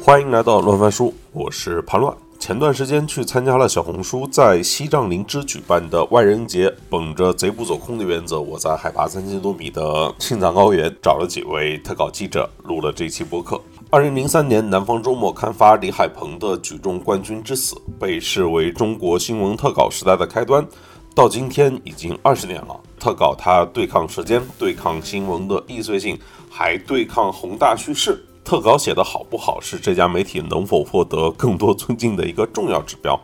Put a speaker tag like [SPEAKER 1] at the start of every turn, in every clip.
[SPEAKER 1] 欢迎来到乱翻书，我是潘乱。前段时间去参加了小红书在西藏林芝举办的万人节，本着贼不走空的原则，我在海拔三千多米的青藏高原找了几位特稿记者，录了这期播客。二零零三年，南方周末刊发李海鹏的《举重冠军之死》，被视为中国新闻特稿时代的开端。到今天已经二十年了，特稿它对抗时间，对抗新闻的易碎性，还对抗宏大叙事。特稿写得好不好，是这家媒体能否获得更多尊敬的一个重要指标。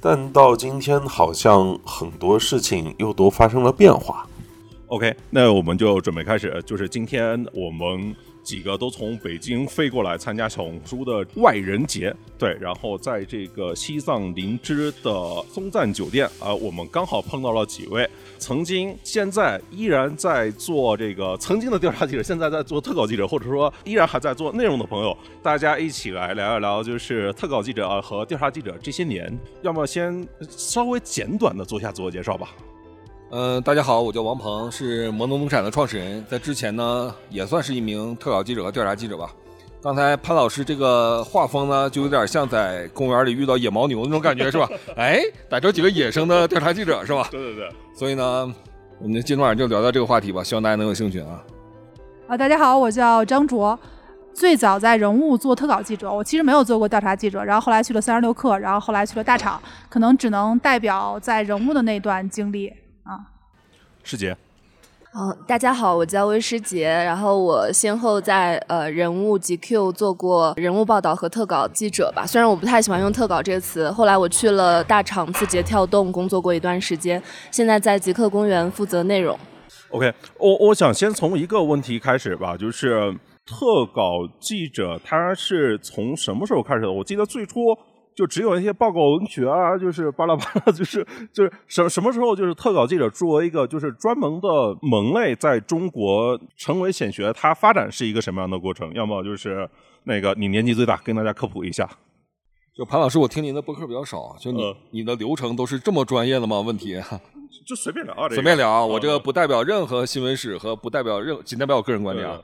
[SPEAKER 1] 但到今天，好像很多事情又都发生了变化。
[SPEAKER 2] OK，那我们就准备开始，就是今天我们。几个都从北京飞过来参加小红书的外人节，对，然后在这个西藏林芝的松赞酒店啊，我们刚好碰到了几位曾经、现在依然在做这个曾经的调查记者，现在在做特稿记者，或者说依然还在做内容的朋友，大家一起来聊一聊，就是特稿记者和调查记者这些年，要么先稍微简短的做一下自我介绍吧。
[SPEAKER 3] 嗯，大家好，我叫王鹏，是摩农农产的创始人，在之前呢也算是一名特稿记者和调查记者吧。刚才潘老师这个画风呢，就有点像在公园里遇到野牦牛那种感觉，是吧？哎，逮着几个野生的调查记者，是吧？
[SPEAKER 2] 对对对。
[SPEAKER 3] 所以呢，我们今晚上就聊聊这个话题吧，希望大家能有兴趣啊。
[SPEAKER 4] 啊，大家好，我叫张卓，最早在人物做特稿记者，我其实没有做过调查记者，然后后来去了三十六氪，然后后来去了大厂，可能只能代表在人物的那段经历。啊，
[SPEAKER 2] 师姐，
[SPEAKER 5] 哦，大家好，我叫魏师杰，然后我先后在呃人物 GQ 做过人物报道和特稿记者吧，虽然我不太喜欢用特稿这个词，后来我去了大厂字节跳动工作过一段时间，现在在极客公园负责内容。
[SPEAKER 2] OK，我我想先从一个问题开始吧，就是特稿记者他是从什么时候开始的？我记得最初。就只有一些报告文学啊，就是巴拉巴拉，就是就是什什么时候，就是特稿记者作为一个就是专门的门类，在中国成为显学，它发展是一个什么样的过程？要么就是那个你年纪最大，跟大家科普一下。
[SPEAKER 3] 就潘老师，我听您的播客比较少，就你你的流程都是这么专业的吗？问题
[SPEAKER 2] 就随便聊啊，
[SPEAKER 3] 随便聊啊，我这个不代表任何新闻史和不代表任，仅代表我个人观点。啊。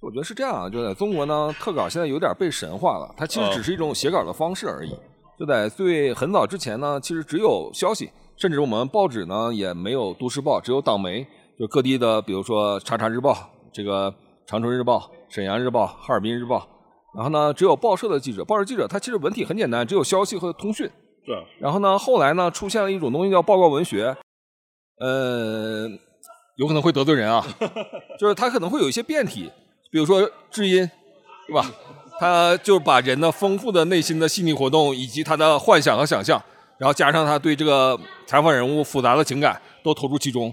[SPEAKER 3] 我觉得是这样啊，就在中国呢，特稿现在有点被神化了，它其实只是一种写稿的方式而已。就在最很早之前呢，其实只有消息，甚至我们报纸呢也没有都市报，只有党媒，就各地的，比如说查查日报、这个长春日报、沈阳日报、哈尔滨日报，然后呢，只有报社的记者，报社记者他其实文体很简单，只有消息和通讯。
[SPEAKER 2] 对。
[SPEAKER 3] 然后呢，后来呢，出现了一种东西叫报告文学，呃，有可能会得罪人啊，就是它可能会有一些变体。比如说知音，对吧？他就把人的丰富的内心的细腻活动，以及他的幻想和想象，然后加上他对这个采访人物复杂的情感，都投入其中。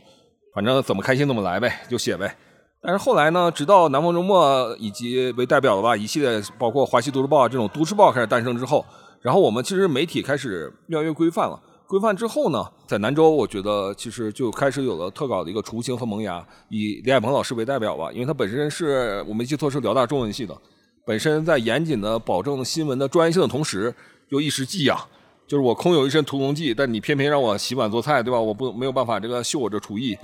[SPEAKER 3] 反正怎么开心怎么来呗，就写呗。但是后来呢，直到南方周末以及为代表的吧一系列，包括华西都市报这种都市报开始诞生之后，然后我们其实媒体开始越来越规范了。规范之后呢，在南州，我觉得其实就开始有了特稿的一个雏形和萌芽。以李海鹏老师为代表吧，因为他本身是我没记错是辽大中文系的，本身在严谨的保证新闻的专业性的同时，又一时技痒，就是我空有一身屠龙技，但你偏偏让我洗碗做菜，对吧？我不没有办法这个秀我这厨艺。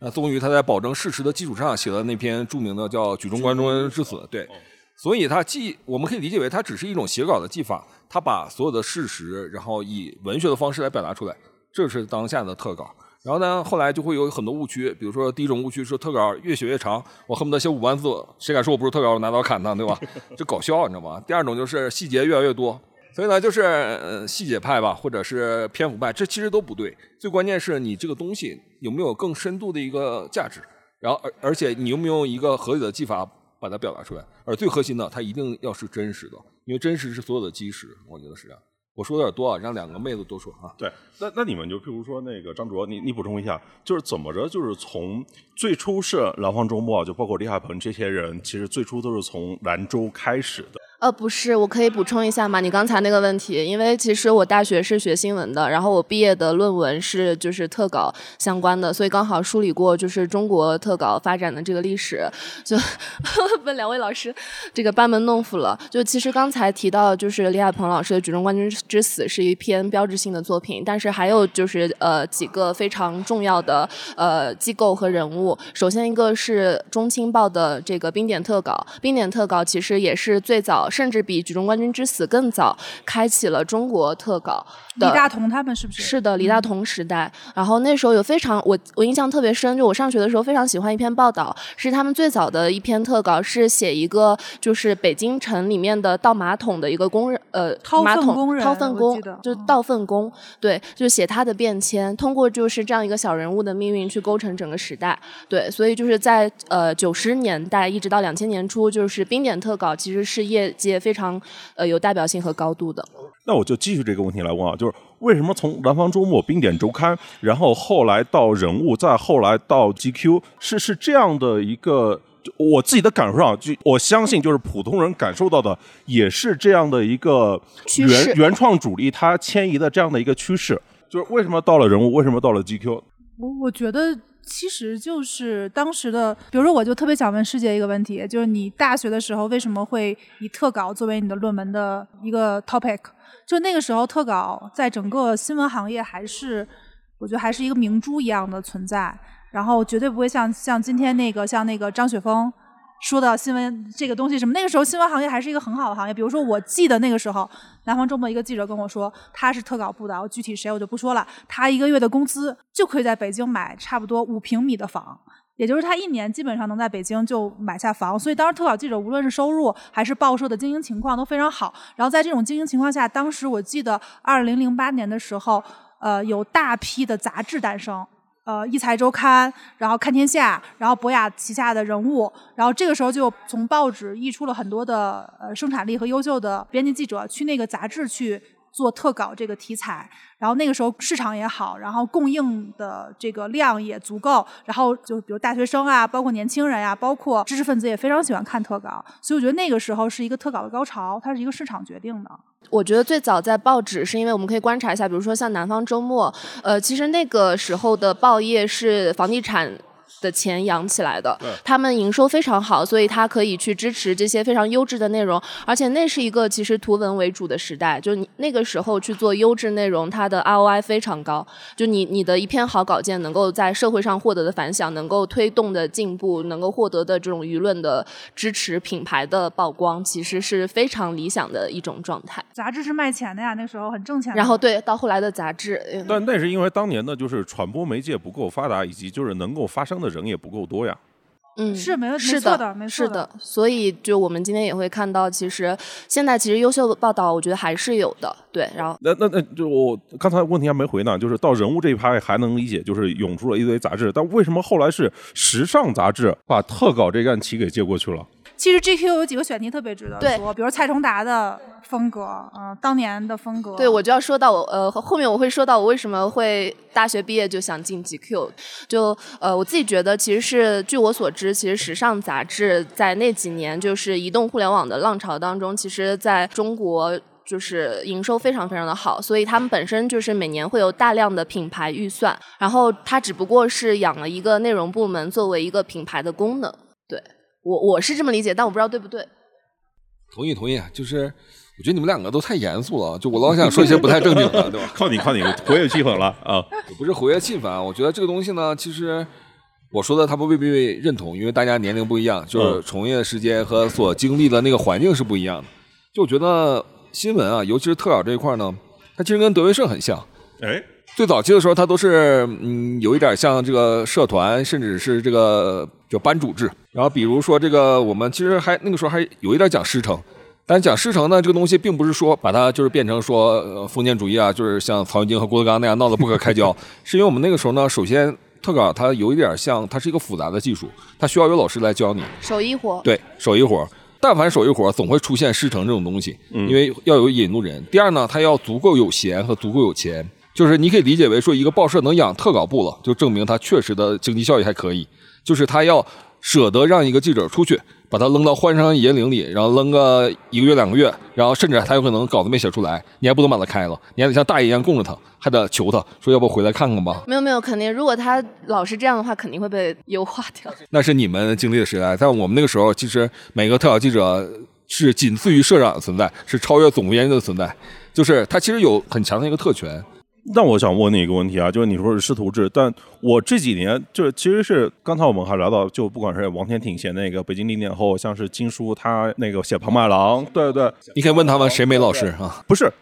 [SPEAKER 3] 那终于他在保证事实的基础上写了那篇著名的叫《举重冠军之死》，对。所以他既我们可以理解为他只是一种写稿的技法。他把所有的事实，然后以文学的方式来表达出来，这是当下的特稿。然后呢，后来就会有很多误区，比如说第一种误区是特稿越写越长，我恨不得写五万字，谁敢说我不是特稿，我拿刀砍他，对吧？这搞笑，你知道吗？第二种就是细节越来越多，所以呢，就是细节派吧，或者是篇幅派，这其实都不对。最关键是你这个东西有没有更深度的一个价值，然后而而且你有没有一个合理的技法把它表达出来，而最核心的，它一定要是真实的。因为真实是所有的基石，我觉得是这样。我说的有点多啊，让两个妹子多说啊。
[SPEAKER 2] 对，那那你们就譬如说那个张卓，你你补充一下，就是怎么着，就是从最初是南方周末，就包括李海鹏这些人，其实最初都是从兰州开始的。
[SPEAKER 5] 呃，不是，我可以补充一下吗？你刚才那个问题，因为其实我大学是学新闻的，然后我毕业的论文是就是特稿相关的，所以刚好梳理过就是中国特稿发展的这个历史，就 问两位老师这个班门弄斧了。就其实刚才提到就是李海鹏老师的《举重冠军之死》是一篇标志性的作品，但是还有就是呃几个非常重要的呃机构和人物。首先一个是中青报的这个冰点特稿，冰点特稿其实也是最早。甚至比《举重冠军之死》更早，开启了中国特稿。
[SPEAKER 4] 李大同他们是不是？
[SPEAKER 5] 是的，李大同时代。然后那时候有非常我我印象特别深，就我上学的时候非常喜欢一篇报道，是他们最早的一篇特稿，是写一个就是北京城里面的倒马桶的一个工人，呃，马桶工人掏粪工，就是倒粪工。对，就写他的变迁，通过就是这样一个小人物的命运去构成整个时代。对，所以就是在呃九十年代一直到两千年初，就是冰点特稿其实是业界非常呃有代表性和高度的。
[SPEAKER 2] 那我就继续这个问题来问啊，就是为什么从南方周末、冰点周刊，然后后来到人物，再后来到 GQ，是是这样的一个，我自己的感受上，就我相信就是普通人感受到的，也是这样的一个原原创主力他迁移的这样的一个趋势。就是为什么到了人物，为什么到了 GQ？
[SPEAKER 4] 我我觉得。其实就是当时的，比如说，我就特别想问师姐一个问题，就是你大学的时候为什么会以特稿作为你的论文的一个 topic？就那个时候，特稿在整个新闻行业还是，我觉得还是一个明珠一样的存在，然后绝对不会像像今天那个像那个张雪峰。说到新闻这个东西什么，那个时候新闻行业还是一个很好的行业。比如说，我记得那个时候，南方周末一个记者跟我说，他是特稿部的，我具体谁我就不说了。他一个月的工资就可以在北京买差不多五平米的房，也就是他一年基本上能在北京就买下房。所以当时特稿记者无论是收入还是报社的经营情况都非常好。然后在这种经营情况下，当时我记得二零零八年的时候，呃，有大批的杂志诞生。呃，一财周刊，然后看天下，然后博雅旗下的人物，然后这个时候就从报纸溢出了很多的呃生产力和优秀的编辑记者去那个杂志去做特稿这个题材，然后那个时候市场也好，然后供应的这个量也足够，然后就比如大学生啊，包括年轻人呀，包括知识分子也非常喜欢看特稿，所以我觉得那个时候是一个特稿的高潮，它是一个市场决定的。
[SPEAKER 5] 我觉得最早在报纸，是因为我们可以观察一下，比如说像《南方周末》，呃，其实那个时候的报业是房地产。的钱养起来的，他们营收非常好，所以他可以去支持这些非常优质的内容，而且那是一个其实图文为主的时代，就你那个时候去做优质内容，它的 ROI 非常高，就你你的一篇好稿件能够在社会上获得的反响，能够推动的进步，能够获得的这种舆论的支持，品牌的曝光，其实是非常理想的一种状态。
[SPEAKER 4] 杂志是卖钱的呀，那时候很挣钱。
[SPEAKER 5] 然后对，到后来的杂志，
[SPEAKER 2] 但那是因为当年的就是传播媒介不够发达，以及就是能够发生的。人也不够多呀，
[SPEAKER 5] 嗯，
[SPEAKER 4] 是没有
[SPEAKER 5] 是
[SPEAKER 4] 的，没
[SPEAKER 5] 错的，所以就我们今天也会看到，其实现在其实优秀的报道，我觉得还是有的，对。然后
[SPEAKER 2] 那那那就我刚才问题还没回呢，就是到人物这一趴还能理解，就是涌出了一堆杂志，但为什么后来是时尚杂志把特稿这案旗给接过去了？
[SPEAKER 4] 其实 GQ 有几个选题特别值得说，比如蔡崇达的风格，嗯，当年的风格。
[SPEAKER 5] 对，我就要说到我，呃，后面我会说到我为什么会大学毕业就想进 GQ。就呃，我自己觉得，其实是据我所知，其实时尚杂志在那几年就是移动互联网的浪潮当中，其实在中国就是营收非常非常的好，所以他们本身就是每年会有大量的品牌预算，然后它只不过是养了一个内容部门作为一个品牌的功能，对。我我是这么理解，但我不知道对不对。
[SPEAKER 3] 同意同意，就是我觉得你们两个都太严肃了，就我老想说一些不太正经的，对吧？
[SPEAKER 2] 靠你靠你，活跃气氛了啊！
[SPEAKER 3] 不是活跃气氛啊，我觉得这个东西呢，其实我说的他们未必认同，因为大家年龄不一样，就是从业时间和所经历的那个环境是不一样的。就我觉得新闻啊，尤其是特稿这一块呢，它其实跟德云社很像。
[SPEAKER 2] 哎。
[SPEAKER 3] 最早期的时候，它都是嗯，有一点像这个社团，甚至是这个叫班主制。然后比如说这个，我们其实还那个时候还有一点讲师承，但讲师承呢，这个东西并不是说把它就是变成说呃封建主义啊，就是像曹云金和郭德纲那样闹得不可开交。是因为我们那个时候呢，首先特稿它有一点像，它是一个复杂的技术，它需要有老师来教你
[SPEAKER 5] 手艺活。
[SPEAKER 3] 对，手艺活。但凡手艺活，总会出现师承这种东西，因为要有引路人。第二呢，他要足够有闲和足够有钱。就是你可以理解为说，一个报社能养特稿部了，就证明它确实的经济效益还可以。就是他要舍得让一个记者出去，把他扔到荒山野岭里，然后扔个一个月两个月，然后甚至他有可能稿子没写出来，你还不能把他开了，你还得像大爷一样供着他，还得求他说要不回来看看吧。
[SPEAKER 5] 没有没有，肯定如果他老是这样的话，肯定会被优化掉。
[SPEAKER 3] 那是你们经历的时代，在我们那个时候，其实每个特稿记者是仅次于社长的存在，是超越总编辑的存在，就是他其实有很强的一个特权。
[SPEAKER 2] 那我想问你一个问题啊，就是你说是师徒制，但我这几年就是其实是刚才我们还聊到，就不管是王天挺写那个北京零点后，像是金叔他那个写庞麦郎，对对，
[SPEAKER 3] 你可以问他们谁没老师啊？
[SPEAKER 2] 不是，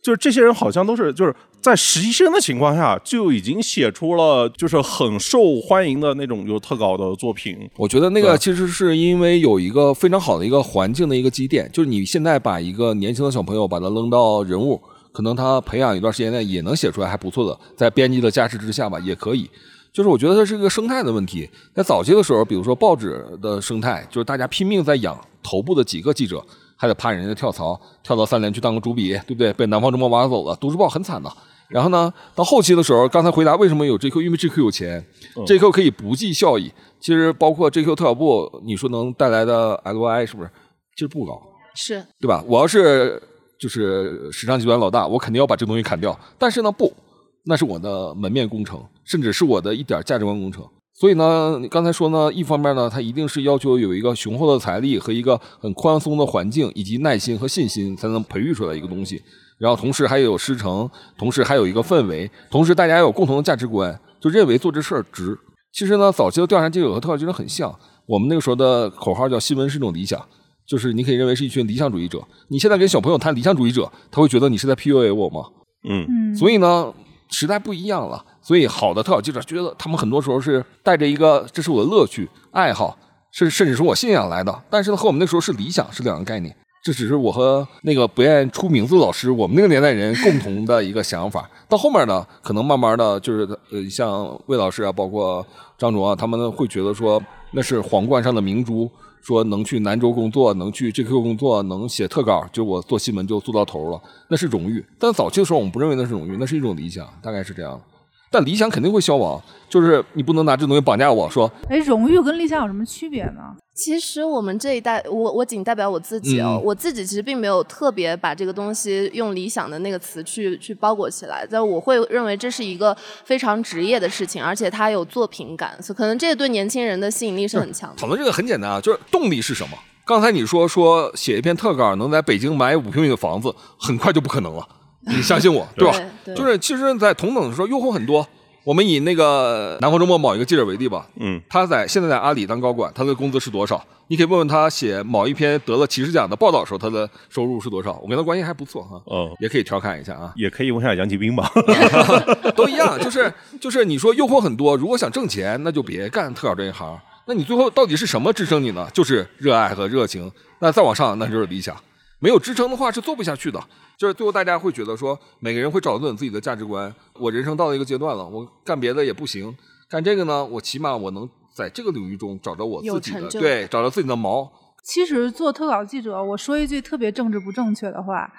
[SPEAKER 2] 就是这些人好像都是就是在实习生的情况下就已经写出了就是很受欢迎的那种有特稿的作品。
[SPEAKER 3] 我觉得那个其实是因为有一个非常好的一个环境的一个积淀，就是你现在把一个年轻的小朋友把他扔到人物，可能他培养一段时间内也能写出来还不错的，在编辑的加持之下吧，也可以。就是我觉得它是一个生态的问题。在早期的时候，比如说报纸的生态，就是大家拼命在养头部的几个记者，还得怕人家跳槽，跳到三联去当个主笔，对不对？被南方周末挖走了，都市报很惨的。然后呢，到后期的时候，刚才回答为什么有 GQ，因为 GQ 有钱、g q 可以不计效益。其实包括 GQ 特小部，你说能带来的 LY 是不是？其实不高。
[SPEAKER 5] 是
[SPEAKER 3] 对吧？我要是就是时尚集团老大，我肯定要把这东西砍掉。但是呢，不，那是我的门面工程，甚至是我的一点价值观工程。所以呢，刚才说呢，一方面呢，它一定是要求有一个雄厚的财力和一个很宽松的环境，以及耐心和信心，才能培育出来一个东西。然后同时还有师承，同时还有一个氛围，同时大家有共同的价值观，就认为做这事儿值。其实呢，早期的调查记者和特稿记者很像，我们那个时候的口号叫“新闻是一种理想”，就是你可以认为是一群理想主义者。你现在跟小朋友谈理想主义者，他会觉得你是在 PUA 我吗？
[SPEAKER 2] 嗯，
[SPEAKER 4] 嗯，
[SPEAKER 3] 所以呢，时代不一样了。所以好的特稿记者觉得他们很多时候是带着一个这是我的乐趣、爱好，甚甚至是我信仰来的。但是呢，和我们那时候是理想是两个概念。这只是我和那个不愿出名字的老师，我们那个年代人共同的一个想法。到后面呢，可能慢慢的就是呃，像魏老师啊，包括张卓啊，他们会觉得说那是皇冠上的明珠，说能去南州工作，能去 GQ 工作，能写特稿，就我做新闻就做到头了，那是荣誉。但早期的时候，我们不认为那是荣誉，那是一种理想，大概是这样。但理想肯定会消亡，就是你不能拿这东西绑架我说，
[SPEAKER 4] 哎，荣誉跟理想有什么区别呢？
[SPEAKER 5] 其实我们这一代，我我仅代表我自己哦，
[SPEAKER 3] 嗯
[SPEAKER 5] 我自己其实并没有特别把这个东西用理想的那个词去去包裹起来，但我会认为这是一个非常职业的事情，而且它有作品感，所以可能这个对年轻人的吸引力是很强的。
[SPEAKER 3] 讨论这个很简单啊，就是动力是什么？刚才你说说写一篇特稿能在北京买五平米的房子，很快就不可能了，你相信我，对吧？
[SPEAKER 5] 对
[SPEAKER 3] 就是其实，在同等的时候，诱惑很多。我们以那个南方周末某一个记者为例吧，
[SPEAKER 2] 嗯，
[SPEAKER 3] 他在现在在阿里当高管，他的工资是多少？你可以问问他写某一篇得了骑士奖的报道时候，他的收入是多少？我跟他关系还不错哈，
[SPEAKER 2] 哦，
[SPEAKER 3] 也可以调侃一下啊。
[SPEAKER 2] 也可以问一下杨吉兵吧。
[SPEAKER 3] 都一样，就是就是你说诱惑很多，如果想挣钱，那就别干特稿这一行。那你最后到底是什么支撑你呢？就是热爱和热情。那再往上，那就是理想。没有支撑的话是做不下去的。就是最后大家会觉得说，每个人会找准自己的价值观。我人生到了一个阶段了，我干别的也不行，干这个呢，我起码我能在这个领域中找着我自己的，对，找着自己的毛。
[SPEAKER 4] 其实做特稿记者，我说一句特别政治不正确的话，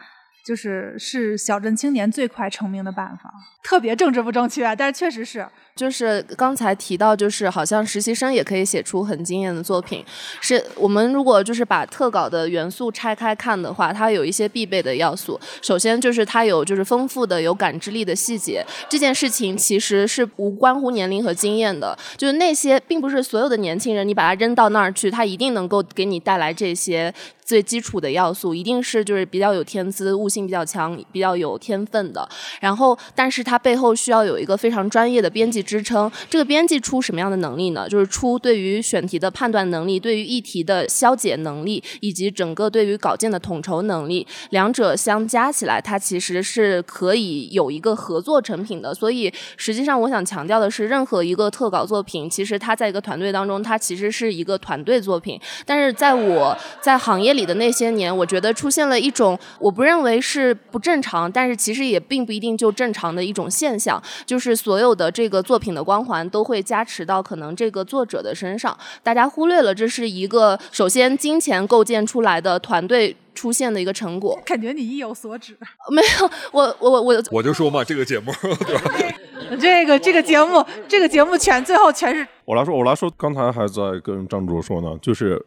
[SPEAKER 4] 就是是小镇青年最快成名的办法。特别政治不正确，但是确实是。
[SPEAKER 5] 就是刚才提到，就是好像实习生也可以写出很惊艳的作品。是我们如果就是把特稿的元素拆开看的话，它有一些必备的要素。首先就是它有就是丰富的有感知力的细节。这件事情其实是无关乎年龄和经验的，就是那些并不是所有的年轻人，你把他扔到那儿去，他一定能够给你带来这些最基础的要素，一定是就是比较有天资、悟性比较强、比较有天分的。然后，但是它背后需要有一个非常专业的编辑支撑。这个编辑出什么样的能力呢？就是出对于选题的判断能力，对于议题的消解能力，以及整个对于稿件的统筹能力。两者相加起来，它其实是可以有一个合作成品的。所以，实际上我想强调的是，任何一个特稿作品，其实它在一个团队当中，它其实是一个团队作品。但是在我在行业里的那些年，我觉得出现了一种我不认为是不正常，但是其实也并不一定就正常的一种现象，就是所有的这个作品的光环都会加持到可能这个作者的身上，大家忽略了这是一个首先金钱构建出来的团队。出现的一个成果，
[SPEAKER 4] 感觉你意有所指。
[SPEAKER 5] 没有，我我我我
[SPEAKER 3] 我就说嘛，这个节目 对吧？
[SPEAKER 4] 这个这个节目，这个节目全最后全是
[SPEAKER 2] 我来说，我来说，刚才还在跟张卓说呢，就是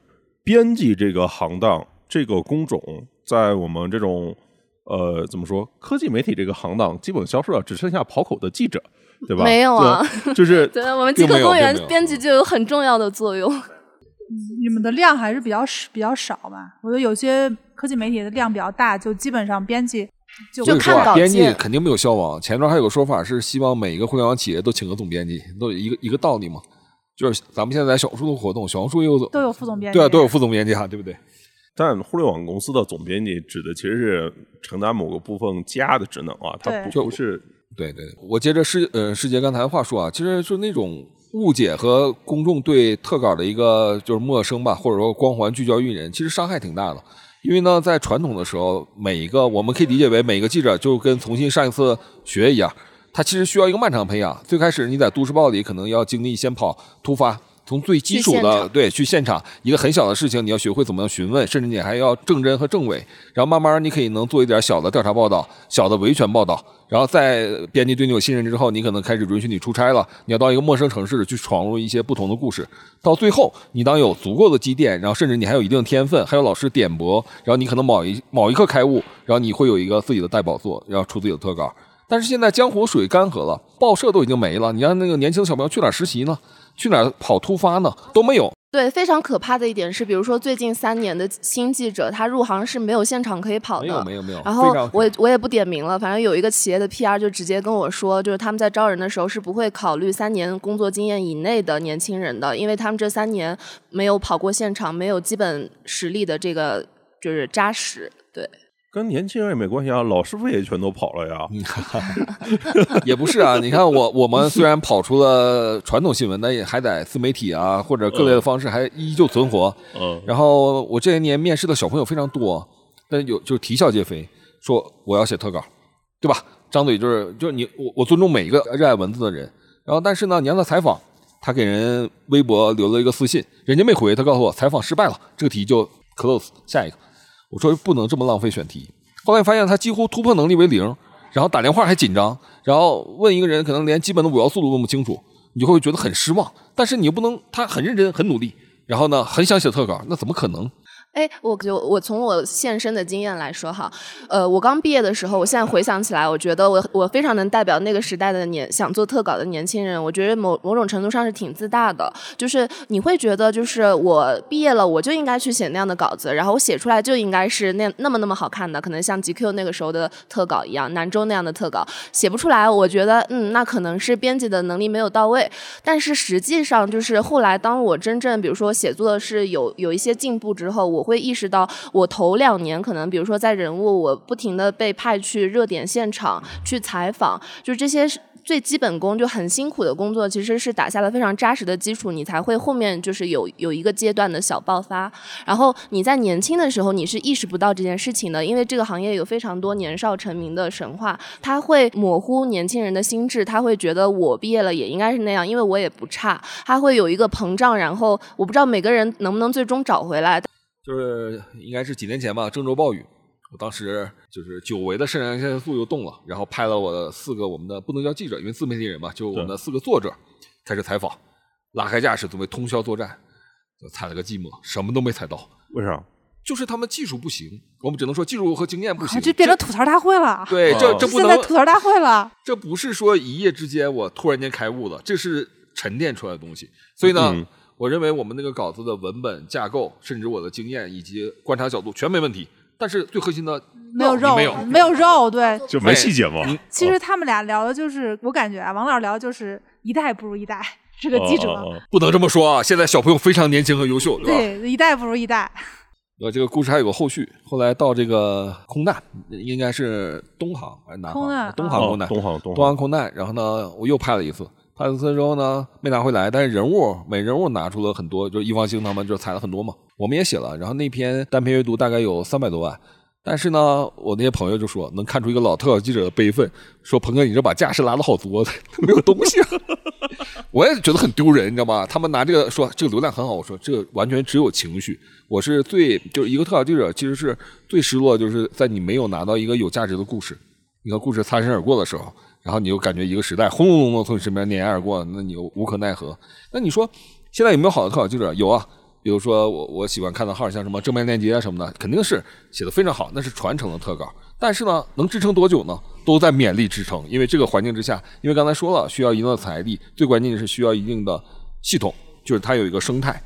[SPEAKER 2] 编辑这个行当，这个工种，在我们这种呃怎么说科技媒体这个行当，基本消失了，只剩下跑口的记者，对吧？
[SPEAKER 5] 没有啊，
[SPEAKER 2] 就是
[SPEAKER 5] 对 我们极客公园编辑就有很重要的作用。
[SPEAKER 4] 你们的量还是比较少比较少吧？我觉得有些科技媒体的量比较大，就基本上编辑就
[SPEAKER 5] 就看稿
[SPEAKER 3] 编辑肯定没有消亡。前段还有个说法是，希望每一个互联网企业都请个总编辑，都有一个一个道理嘛。就是咱们现在在小红书的活动，小红书也有
[SPEAKER 4] 都有副总编辑，
[SPEAKER 3] 对啊，都有副总编辑哈，对不对？
[SPEAKER 2] 但互联网公司的总编辑指的其实是承担某个部分家的职能啊，它不不是
[SPEAKER 3] 对对，我接着师呃师姐刚才的话说啊，其实就那种误解和公众对特稿的一个就是陌生吧，或者说光环聚焦于人，其实伤害挺大的。因为呢，在传统的时候，每一个我们可以理解为每个记者就跟重新上一次学一样，他其实需要一个漫长培养。最开始你在都市报里可能要经历先跑突发，从最基础的对去现场一个很小的事情，你要学会怎么样询问，甚至你还要正真和正伪。然后慢慢你可以能做一点小的调查报道、小的维权报道，然后在编辑对你有信任之后，你可能开始允许你出差了，你要到一个陌生城市去闯入一些不同的故事。到最后，你当有足够的积淀，然后甚至你还有一定的天分，还有老师点拨，然后你可能某一某一刻开悟，然后你会有一个自己的代表作，然后出自己的特稿。但是现在江湖水干涸了，报社都已经没了，你让那个年轻的小朋友去哪儿实习呢？去哪儿跑突发呢？都没有。
[SPEAKER 5] 对，非常可怕的一点是，比如说最近三年的新记者，他入行是没有现场可以跑的。
[SPEAKER 3] 没有没有没有
[SPEAKER 5] 然后我我也不点名了，反正有一个企业的 PR 就直接跟我说，就是他们在招人的时候是不会考虑三年工作经验以内的年轻人的，因为他们这三年没有跑过现场，没有基本实力的这个就是扎实。对，
[SPEAKER 2] 跟年轻人也没关系啊，老师傅也全都跑了呀。
[SPEAKER 3] 也不是啊，你看我我们虽然跑出了传统新闻，但也还在自媒体啊或者各类的方式还依旧存活。
[SPEAKER 2] 嗯，
[SPEAKER 3] 然后我这些年面试的小朋友非常多，但有就是啼笑皆非，说我要写特稿，对吧？张嘴就是就是你我我尊重每一个热爱文字的人，然后但是呢，你让他采访，他给人微博留了一个私信，人家没回，他告诉我采访失败了，这个题就 close 下一个。我说不能这么浪费选题。后来发现他几乎突破能力为零，然后打电话还紧张，然后问一个人可能连基本的五要素都问不清楚，你就会觉得很失望。但是你又不能，他很认真很努力，然后呢很想写特稿，那怎么可能？
[SPEAKER 5] 哎，我就我从我现身的经验来说哈，呃，我刚毕业的时候，我现在回想起来，我觉得我我非常能代表那个时代的年想做特稿的年轻人。我觉得某某种程度上是挺自大的，就是你会觉得，就是我毕业了，我就应该去写那样的稿子，然后我写出来就应该是那那么那么好看的，可能像 GQ 那个时候的特稿一样，南周那样的特稿，写不出来，我觉得嗯，那可能是编辑的能力没有到位。但是实际上，就是后来当我真正比如说写作是有有一些进步之后，我会意识到，我头两年可能比如说在人物，我不停的被派去热点现场去采访，就这些是最基本功就很辛苦的工作，其实是打下了非常扎实的基础，你才会后面就是有有一个阶段的小爆发。然后你在年轻的时候，你是意识不到这件事情的，因为这个行业有非常多年少成名的神话，它会模糊年轻人的心智，他会觉得我毕业了也应该是那样，因为我也不差，他会有一个膨胀，然后我不知道每个人能不能最终找回来。
[SPEAKER 3] 就是应该是几年前吧，郑州暴雨，我当时就是久违的肾上腺素又动了，然后派了我的四个我们的不能叫记者，因为自媒体人嘛，就我们的四个作者开始采访，拉开架势准备通宵作战，就踩了个寂寞，什么都没踩到，
[SPEAKER 2] 为啥？
[SPEAKER 3] 就是他们技术不行，我们只能说技术和经验不行，
[SPEAKER 4] 啊这变成吐槽大会了。
[SPEAKER 3] 对，这
[SPEAKER 2] 哦
[SPEAKER 3] 这不
[SPEAKER 4] 现在
[SPEAKER 3] 能
[SPEAKER 4] 吐槽大会了，
[SPEAKER 3] 这不是说一夜之间我突然间开悟了，这是沉淀出来的东西。所以呢，
[SPEAKER 2] 嗯
[SPEAKER 3] 我认为我们那个稿子的文本架构，甚至我的经验以及观察角度全没问题，但是最核心的
[SPEAKER 4] 没有肉，
[SPEAKER 3] 没有，
[SPEAKER 4] 没有肉，对。
[SPEAKER 2] 就没细节嘛。
[SPEAKER 4] 其实他们俩聊的就是，我感觉啊，王老师聊的就是一代不如一代，这个记者，
[SPEAKER 3] 不能这么说啊！现在小朋友非常年轻和优秀，对吧？
[SPEAKER 4] 对，一代不如一代。
[SPEAKER 3] 呃，这个故事还有个后续，后来到这个空难，应该是东航还是南航？
[SPEAKER 4] 空难
[SPEAKER 2] 哦
[SPEAKER 3] 东航空难，
[SPEAKER 2] 东航东
[SPEAKER 3] 航空难。然后呢，我又拍了一次，拍了一次之后呢，没拿回来，但是人物每人物拿出了很多，就易方星他们就采了很多嘛，我们也写了，然后那篇单篇阅读大概有三百多万。但是呢，我那些朋友就说能看出一个老特稿记者的悲愤，说鹏哥你这把架势拉的好作，没有东西、啊。我也觉得很丢人，你知道吗？他们拿这个说这个流量很好，我说这个完全只有情绪。我是最就是一个特稿记者，其实是最失落，就是在你没有拿到一个有价值的故事，一个故事擦身而过的时候，然后你又感觉一个时代轰隆隆的从你身边碾压而过，那你又无可奈何。那你说现在有没有好的特稿记者？有啊，比如说我我喜欢看的号，像什么正面链接啊什么的，肯定是写的非常好，那是传承的特稿。但是呢，能支撑多久呢？都在勉力支撑，因为这个环境之下，因为刚才说了，需要一定的财力，最关键的是需要一定的系统，就是它有一个生态，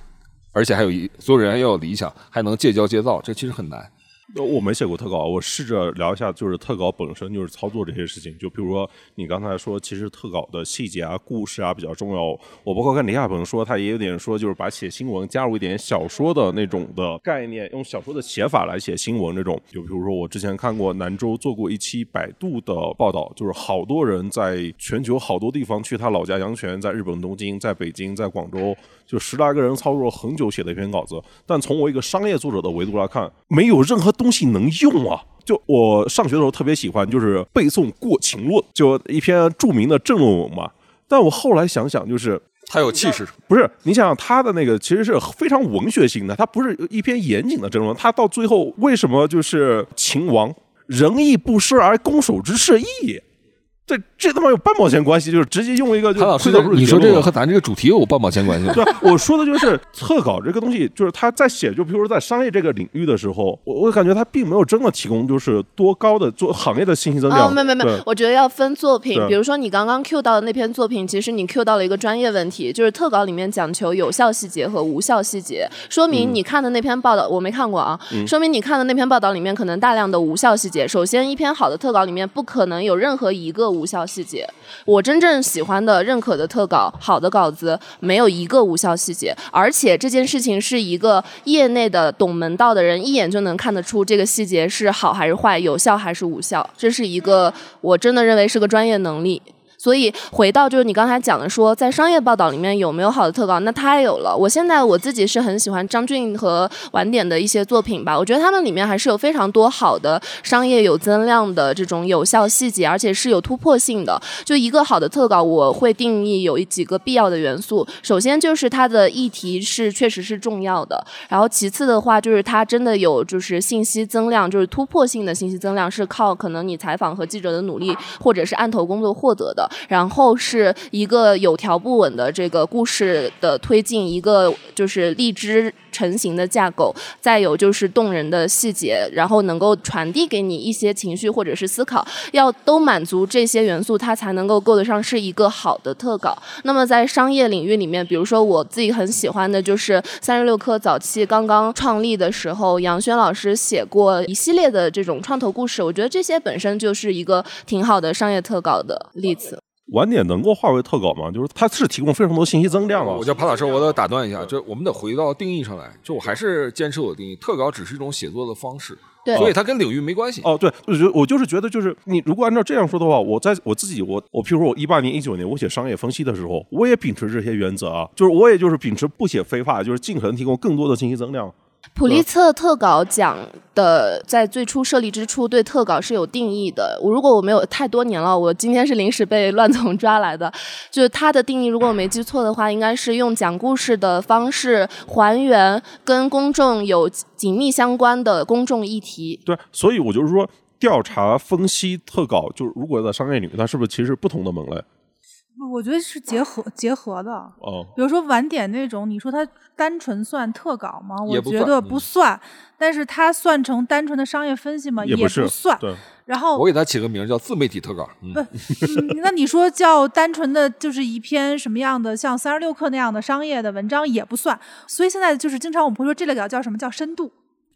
[SPEAKER 3] 而且还有一所有人要有理想，还能借胶接造，这其实很难。
[SPEAKER 2] 我没写过特稿，我试着聊一下，就是特稿本身就是操作这些事情。就比如说你刚才说，其实特稿的细节啊、故事啊比较重要。我包括看李亚鹏说，他也有点说，就是把写新闻加入一点小说的那种的概念，用小说的写法来写新闻这种。就比如说我之前看过南州做过一期百度的报道，就是好多人在全球好多地方去他老家阳泉，在日本东京、在北京、在广州，就十来个人操作了很久写的一篇稿子。但从我一个商业作者的维度来看，没有任何东西能用啊。就我上学的时候特别喜欢，就是背诵《过秦论》，就一篇著名的政论文嘛。但我后来想想，就是
[SPEAKER 3] 他有气势，
[SPEAKER 2] 不是你想想他的那个其实是非常文学性的，他不是一篇严谨的政论。他到最后为什么就是秦王仁义不施而攻守之势异也？这这他妈有半毛钱关系？就是直接用一个就
[SPEAKER 3] 谭老师
[SPEAKER 2] 推导出，
[SPEAKER 3] 你说这个和咱这个主题有半毛钱关系吗？
[SPEAKER 2] 对，我说的就是特稿这个东西，就是他在写，就比如说在商业这个领域的时候，我我感觉他并没有真的提供就是多高的做行业的信息增量。
[SPEAKER 5] 哦，没没没
[SPEAKER 2] 有，
[SPEAKER 5] 我觉得要分作品。比如说你刚刚 Q 到的那篇作品，其实你 Q 到了一个专业问题，就是特稿里面讲求有效细节和无效细节，说
[SPEAKER 2] 嗯
[SPEAKER 5] 明你看的那篇报道、我没看过啊，说明你看的那篇报道里面可能大量的无效细节。首先，一篇好的特稿里面不可能有任何一个无效细节。我真正喜欢的、认可的特稿，好的稿子没有一个无效细节，而且这件事情是一个业内的懂门道的人一眼就能看得出这个细节是好还是坏，有效还是无效，这是一个我真的认为是个专业能力。所以回到就是你刚才讲的说，在商业报道里面有没有好的特稿？那太有了。我现在我自己是很喜欢张俊和晚点的一些作品吧，我觉得他们里面还是有非常多好的商业有增量的这种有效细节，而且是有突破性的。就一个好的特稿，我会定义有几个必要的元素。首先就是它的议题是确实是重要的，然后其次的话就是它真的有就是信息增量，就是突破性的信息增量是靠可能你采访和记者的努力或者是案头工作获得的。然后是一个有条不紊的这个故事的推进，一个就是荔枝成型的架构，再有就是动人的细节，然后能够传递给你一些情绪或者是思考，要都满足这些元素，它才能够够得上是一个好的特稿。那么在商业领域里面，比如说我自己很喜欢的就是三十六氪早期刚刚创立的时候，杨轩老师写过一系列的这种创投故事，我觉得这些本身就是一个挺好的商业特稿的例子。
[SPEAKER 2] 晚点能够化为特稿吗？就是它是提供非常多信息增量啊
[SPEAKER 3] 我。叫潘老师，我得打断一下，就我们得回到定义上来。就我还是坚持我的定义，特稿只是一种写作的方式，
[SPEAKER 5] 对
[SPEAKER 3] 所以它跟领域没关系。
[SPEAKER 2] 哦，对，我觉得我就是觉得，就是你如果按照这样说的话，我在我自己，我我譬如说我一八年、一九年我写商业分析的时候，我也秉持这些原则啊，就是我也就是秉持不写非话，就是尽可能提供更多的信息增量。
[SPEAKER 5] 普利策特稿奖的在最初设立之初对特稿是有定义的。我如果我没有太多年了，我今天是临时被乱总抓来的。就是它的定义，如果我没记错的话，应该是用讲故事的方式还原跟公众有紧密相关的公众议题。
[SPEAKER 2] 对，所以我就是说，调查分析特稿，就是如果在商业领域，它是不是其实不同的门类？
[SPEAKER 4] 我觉得是结合结合的。
[SPEAKER 2] 哦，
[SPEAKER 4] 比如说晚点那种，你说它单纯算特稿吗？我
[SPEAKER 3] 也不算
[SPEAKER 4] 觉得
[SPEAKER 3] 嗯
[SPEAKER 4] 不算，但是它算成单纯的商业分析吗？也
[SPEAKER 2] 也不是
[SPEAKER 4] 算。
[SPEAKER 2] 对，
[SPEAKER 4] 然后
[SPEAKER 3] 我给它起个名儿叫自媒体特稿。嗯，
[SPEAKER 4] 不，嗯，那你说叫单纯的就是一篇什么样的像三十六氪那样的商业的文章也不算，所以现在就是经常我们会说这类稿叫什么叫深度。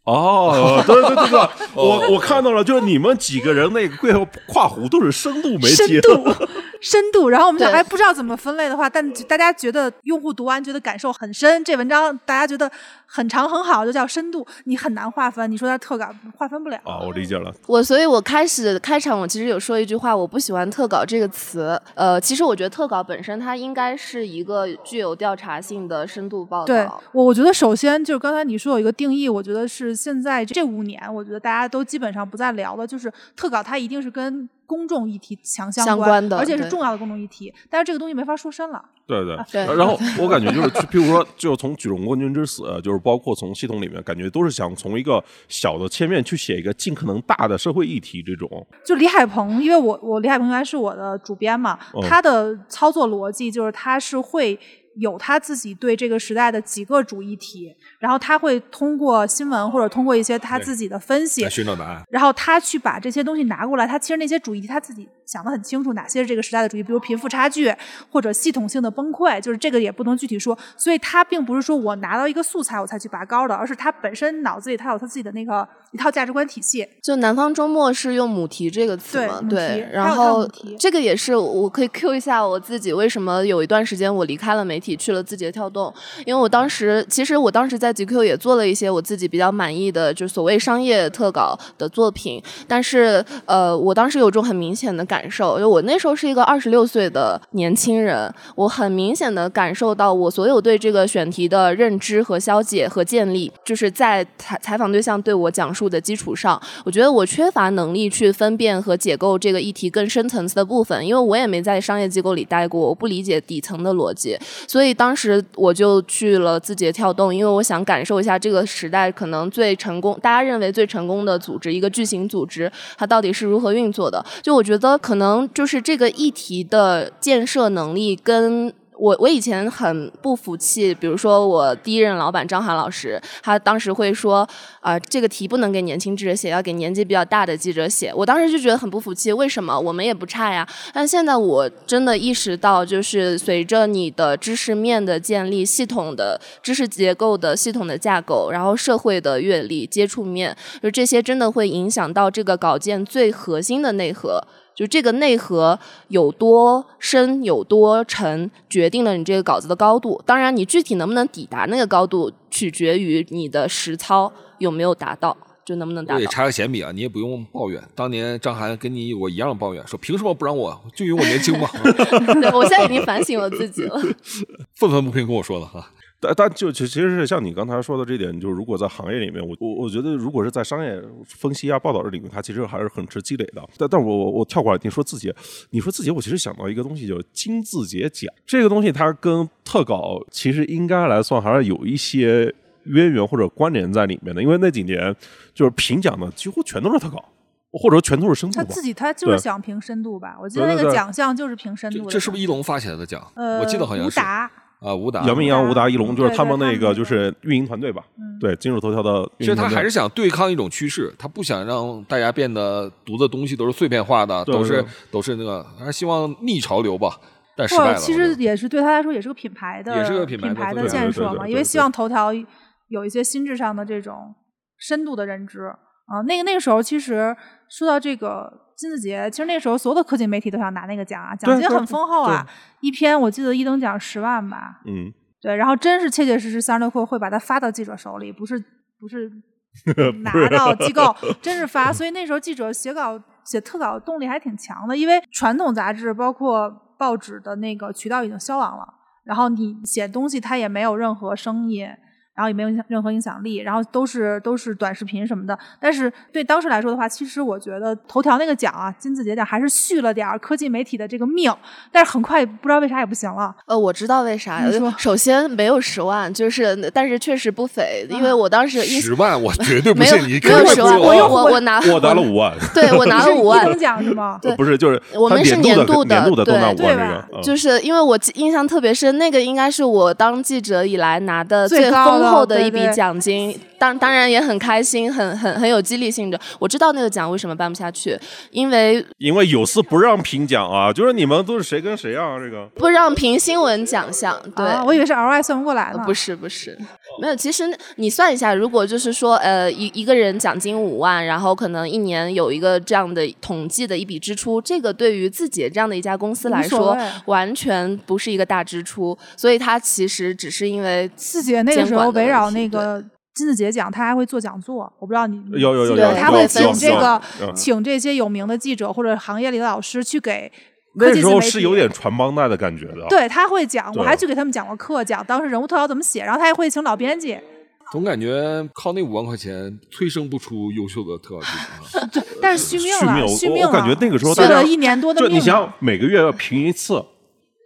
[SPEAKER 2] 哦，对对对对，我我看到了，就是你们几个人那个背后跨湖都是深度媒体，
[SPEAKER 4] 深度，深度。然后我们想，
[SPEAKER 5] 对
[SPEAKER 4] 哎，不知道怎么分类的话，但大家觉得用户读完觉得感受很深，这文章大家觉得很长很好，就叫深度。你很难划分，你说它特稿划分不了。
[SPEAKER 2] 啊，我理解了。
[SPEAKER 5] 我所以，我开始开场，我其实有说一句话，我不喜欢“特稿”这个词。呃，其实我觉得特稿本身它应该是一个具有调查性的深度报道
[SPEAKER 4] 对
[SPEAKER 5] 道。
[SPEAKER 4] 我，我觉得首先就是刚才你说有一个定义，我觉得是现在这五年，我觉得大家都基本上不再聊了，就是特稿它一定是跟公众议题强
[SPEAKER 5] 相
[SPEAKER 4] 关，
[SPEAKER 5] 关的
[SPEAKER 4] 而且是重要的公众议题。但是这个东西没法说深了。
[SPEAKER 2] 对对
[SPEAKER 5] 对
[SPEAKER 2] 然后我感觉就是，比如说，就从举重冠军之死，就是包括从系统里面，感觉都是想从一个小的切面去写一个尽可能大的社会议题这种。
[SPEAKER 4] 就李海鹏，因为我我李海鹏原来是我的主编嘛，
[SPEAKER 2] 嗯
[SPEAKER 4] 他的操作逻辑就是他是会有他自己对这个时代的几个主议题，然后他会通过新闻或者通过一些他自己的分析
[SPEAKER 3] 来，寻找答案。
[SPEAKER 4] 然后他去把这些东西拿过来，他其实那些主义题他自己想得很清楚，哪些是这个时代的主义，比如贫富差距或者系统性的崩溃，就是这个也不能具体说。所以他并不是说我拿到一个素材我才去拔高的，而是他本身脑子里他有他自己的那个一套价值观体系。
[SPEAKER 5] 就南方周末是用母题这个词嘛？
[SPEAKER 4] 对母题
[SPEAKER 5] 对，然后这个也是我可以 Q 一下我自己，为什么有一段时间我离开了媒体，体去了字节跳动？因为我当时其实我当时在 GQ 也做了一些我自己比较满意的，就所谓商业特稿的作品，但是呃，我当时有种很明显的感受，就我那时候是一个二十六岁的年轻人，我很明显的感受到我所有对这个选题的认知和消解和建立，就是在采采访对象对我讲述的基础上，我觉得我缺乏能力去分辨和解构这个议题更深层次的部分，因为我也没在商业机构里待过，我不理解底层的逻辑，所以当时我就去了字节跳动，因为我想感受一下这个时代可能最成功，大家认为最成功的组织，一个巨型组织，它到底是如何运作的。就我觉得可能就是这个议题的建设能力跟。我我以前很不服气，比如说我第一任老板张涵老师，他当时会说啊、这个题不能给年轻记者写，要给年纪比较大的记者写。我当时就觉得很不服气，为什么我们也不差呀？但现在我真的意识到，就是随着你的知识面的建立、系统的知识结构的系统的架构，然后社会的阅历、接触面，就这些真的会影响到这个稿件最核心的内核。就这个内核有多深、有多沉，决定了你这个稿子的高度。当然，你具体能不能抵达那个高度，取决于你的实操有没有达到，就能不能达到。
[SPEAKER 3] 我也插个闲笔啊，你也不用抱怨。当年张涵跟你我一样抱怨，说凭什么不让我？就因为我年轻嘛，
[SPEAKER 5] 对我现在已经反省我自己了。
[SPEAKER 3] 愤愤不平跟我说了哈。
[SPEAKER 2] 但但就其其实是像你刚才说的这点，就是如果在行业里面，我我我觉得如果是在商业分析啊、报道这领域，它其实还是很吃积累的。但但我我我跳过来，你说字节，你说字节，我其实想到一个东西，叫金字节奖。这个东西它跟特稿其实应该来算还是有一些渊源或者关联在里面的，因为那几年就是评奖的几乎全都是特稿，或者说全都是深度吧。
[SPEAKER 4] 他自己他就是想评深度吧，我记得那个奖项就是评深度的。
[SPEAKER 3] 这这是不是一龙发起来的奖？
[SPEAKER 4] 呃，
[SPEAKER 3] 我记得好像是
[SPEAKER 4] 吴达，
[SPEAKER 3] 啊，吴达。
[SPEAKER 2] 姚明阳、吴达、一龙，就是他们
[SPEAKER 4] 那个
[SPEAKER 2] 就是运营团队吧？对，今日头条的
[SPEAKER 3] 其实
[SPEAKER 2] 运营团队。
[SPEAKER 3] 他还是想对抗一种趋势，他不想让大家变得读的东西都是碎片化的，都是都是那个，还是希望逆潮流吧。但失败了，
[SPEAKER 4] 其实也是对他来说也是个品牌的，
[SPEAKER 3] 也是个品牌的
[SPEAKER 4] 建设嘛，因为希望头条有一些心智上的这种深度的认知啊。那个那个时候，其实说到这个金子杰，其实那时候所有的科技媒体都想拿那个奖啊，奖金很丰厚啊，一篇我记得一等奖十万吧，
[SPEAKER 2] 嗯，
[SPEAKER 4] 对，然后真是切切实实三十六氪会把它发到记者手里，不是 不是拿到机构，真是发。所以那时候记者写稿写特稿动力还挺强的，因为传统杂志包括报纸的那个渠道已经消亡了，然后你写东西它也没有任何声音。然后也没有影响任何影响力，然后都是都是短视频什么的。但是对当时来说的话，其实我觉得头条那个奖啊，金字节奖还是续了点儿科技媒体的这个命，但是很快不知道为啥也不行了。
[SPEAKER 5] 呃，我知道为啥。首先没有十万，就是但是确实不菲，因为我当时一
[SPEAKER 3] 十万我 绝对不
[SPEAKER 5] 没有
[SPEAKER 3] 信你，
[SPEAKER 5] 没有十万，我
[SPEAKER 3] 我
[SPEAKER 5] 我我拿
[SPEAKER 2] 我拿了五万，
[SPEAKER 5] 对我拿了五万
[SPEAKER 4] 奖是吗？
[SPEAKER 5] 对
[SPEAKER 2] 不是就是
[SPEAKER 5] 我们是
[SPEAKER 2] 年度
[SPEAKER 5] 的
[SPEAKER 2] 的年度的都拿五
[SPEAKER 4] 对对吧
[SPEAKER 2] 万这个，嗯
[SPEAKER 5] 就是因为我印象特别深，那个应该是我当记者以来拿的
[SPEAKER 4] 最高的
[SPEAKER 5] 厚的一笔奖金，当当然也很开心，很很很有激励性的。我知道那个奖为什么办不下去，因为
[SPEAKER 2] 因为有事不让评奖啊，就是你们都是谁跟谁啊？这个
[SPEAKER 5] 不让评新闻奖项，对。
[SPEAKER 4] 啊，我以为是 ROI 算不过来呢。
[SPEAKER 5] 不是不是，没有。其实你算一下，如果就是说，呃，一一个人奖金五万，然后可能一年有一个这样的统计的一笔支出，这个对于字节这样的一家公司来说完全不是一个大支出。所以它其实只是因为
[SPEAKER 4] 自己那个时候围绕那个金子杰奖，他还会做讲座，我不知道你
[SPEAKER 2] 有有有
[SPEAKER 5] 有
[SPEAKER 4] 他会请
[SPEAKER 5] 有有有
[SPEAKER 4] 这个请这些有名的记者或者行业里的老师去给
[SPEAKER 2] 那时候是有点传帮带的感觉的。
[SPEAKER 4] 对，他会讲，我还去给他们讲过课，讲当时人物特稿怎么写，然后他还会请老编辑。
[SPEAKER 3] 总感觉靠那五万块钱催生不出优秀的特稿记者 对。
[SPEAKER 4] 但是续命了，
[SPEAKER 2] 续命
[SPEAKER 4] 了
[SPEAKER 2] 我我感觉那个时候
[SPEAKER 4] 续
[SPEAKER 2] 大家
[SPEAKER 4] 了一年多的
[SPEAKER 2] 就
[SPEAKER 4] 命呢。
[SPEAKER 2] 你想想，每个月要评一次，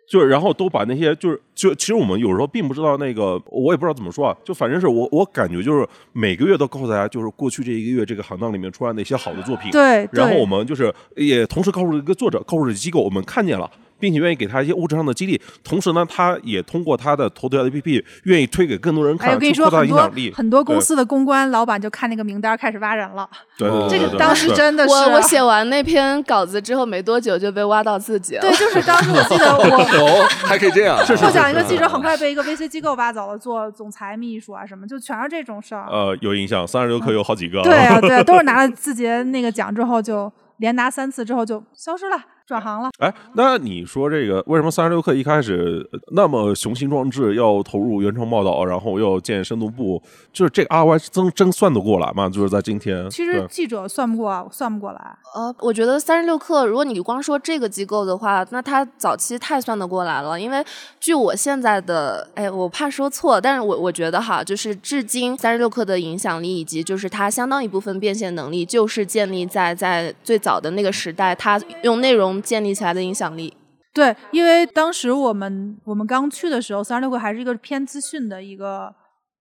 [SPEAKER 2] 就是然后都把那些就是就其实我们有时候并不知道那个，我也不知道怎么说啊，就反正是我我感觉就是每个月都告诉大家，就是过去这一个月这个行当里面出来哪些好的作品，
[SPEAKER 4] 对对
[SPEAKER 2] 然后我们就是也同时告诉一个作者，告诉这个机构，我们看见了。并且愿意给他一些物质上的激励，同时呢，他也通过他的头条 APP 愿意推给更多人
[SPEAKER 4] 哎，
[SPEAKER 2] 看，
[SPEAKER 4] 我跟你说，
[SPEAKER 2] 去扩大
[SPEAKER 4] 很多
[SPEAKER 2] 影响力。
[SPEAKER 4] 很多公司的公关老板就看那个名单开始挖人了。
[SPEAKER 2] 对对对对对
[SPEAKER 4] 这个当时真的是，
[SPEAKER 5] 我我写完那篇稿子之后没多久就被挖到自己了。
[SPEAKER 4] 对，就是当时我记得我
[SPEAKER 3] 哦，还可以这样，
[SPEAKER 2] 是是
[SPEAKER 4] 获奖一个记者很快被一个 VC 机构挖走了，做总裁、秘书啊什么，就全是这种事儿。
[SPEAKER 2] 呃，有印象，三十六氪有好几个。
[SPEAKER 4] 对啊，对啊，都是拿了字节那个奖之后就连拿三次之后就消失了，转行了。
[SPEAKER 2] 哎，那你说这个为什么三十六氪一开始呃那么雄心壮志，要投入原创报道，然后又建深度部，就是这个 RY 真真算得过来吗？就是在今天，
[SPEAKER 4] 其实记者算不过，算不过来。
[SPEAKER 5] 呃，我觉得三十六氪，如果你光说这个机构的话，那它早期太算得过来了。因为据我现在的，哎，我怕说错，但是我我觉得哈，就是至今三十六氪的影响力以及就是它相当一部分变现能力，就是建立在在最早的那个时代，它用内容建立起来的影响力。
[SPEAKER 4] 对，因为当时我们我们刚去的时候，三十六氪还是一个偏资讯的一个？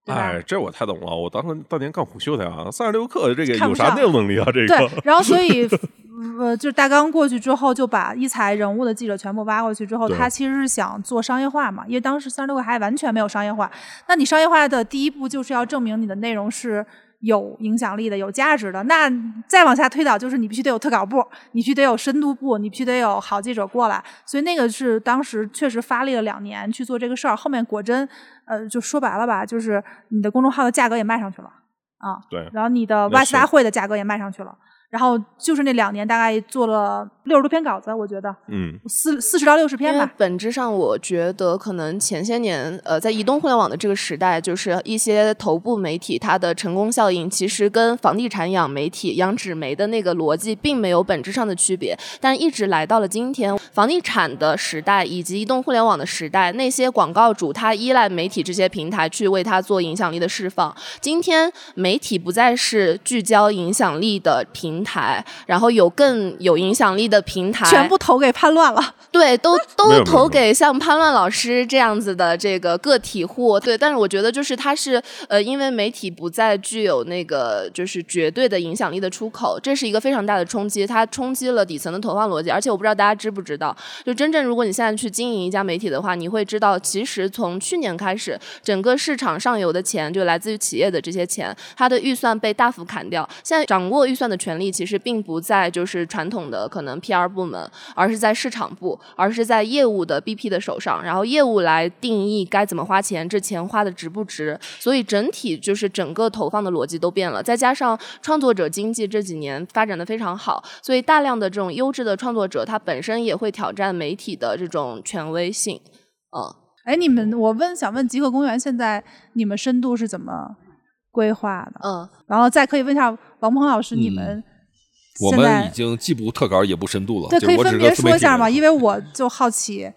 [SPEAKER 2] 哎，这我太懂了。我当时当年干虎嗅的啊，三十六氪这个有啥内容能力啊？这个对，
[SPEAKER 4] 然后所以呃，就是大纲过去之后，就把一财人物的记者全部挖过去之后，他其实是想做商业化嘛，因为当时三十六氪还完全没有商业化。那你商业化的第一步就是要证明你的内容是。有影响力的、有价值的，那再往下推导，就是你必须得有特稿部，你必须得有深度部，你必须得有好记者过来。所以那个是当时确实发力了两年去做这个事儿，后面果真，呃，就说白了吧，就是你的公众号的价格也卖上去了啊，
[SPEAKER 2] 对
[SPEAKER 4] 然后你的
[SPEAKER 2] 外
[SPEAKER 4] 事大会的价格也卖上去了。然后就是那两年，大概做了六十多篇稿子，我觉得
[SPEAKER 2] 嗯，
[SPEAKER 4] 四四十到六十篇吧。
[SPEAKER 5] 本质上，我觉得可能前些年，呃，在移动互联网的这个时代，就是一些头部媒体它的成功效应，其实跟房地产养媒体、养纸媒的那个逻辑并没有本质上的区别。但是，一直来到了今天，房地产的时代以及移动互联网的时代，那些广告主他依赖媒体这些平台去为他做影响力的释放。今天，媒体不再是聚焦影响力的平台，然后有更有影响力的平台，
[SPEAKER 4] 全部投给叛乱了，
[SPEAKER 5] 对，都都投给像叛乱老师这样子的这个个体户，对，但是我觉得就是他是呃，因为媒体不再具有那个就是绝对的影响力的出口，这是一个非常大的冲击，它冲击了底层的投放逻辑，而且我不知道大家知不知道，就真正如果你现在去经营一家媒体的话，你会知道，其实从去年开始，整个市场上游的钱就来自于企业的这些钱，它的预算被大幅砍掉，现在掌握预算的权利其实并不在就是传统的可能 PR 部门，而是在市场部，而是在业务的 BP 的手上，然后业务来定义该怎么花钱，这钱花的值不值。所以整体就是整个投放的逻辑都变了，再加上创作者经济这几年发展的非常好，所以大量的这种优质的创作者，他本身也会挑战媒体的这种权威性。嗯，
[SPEAKER 4] 哎，你们，我问，想问极客公园现在你们深度是怎么规划的？
[SPEAKER 5] 嗯，
[SPEAKER 4] 然后再可以问一下王鹏老师，你们
[SPEAKER 3] 嗯我们已经既不特稿也不深度了，
[SPEAKER 4] 对
[SPEAKER 3] 就我只
[SPEAKER 4] 可以分别说一下吗？因为我就好奇，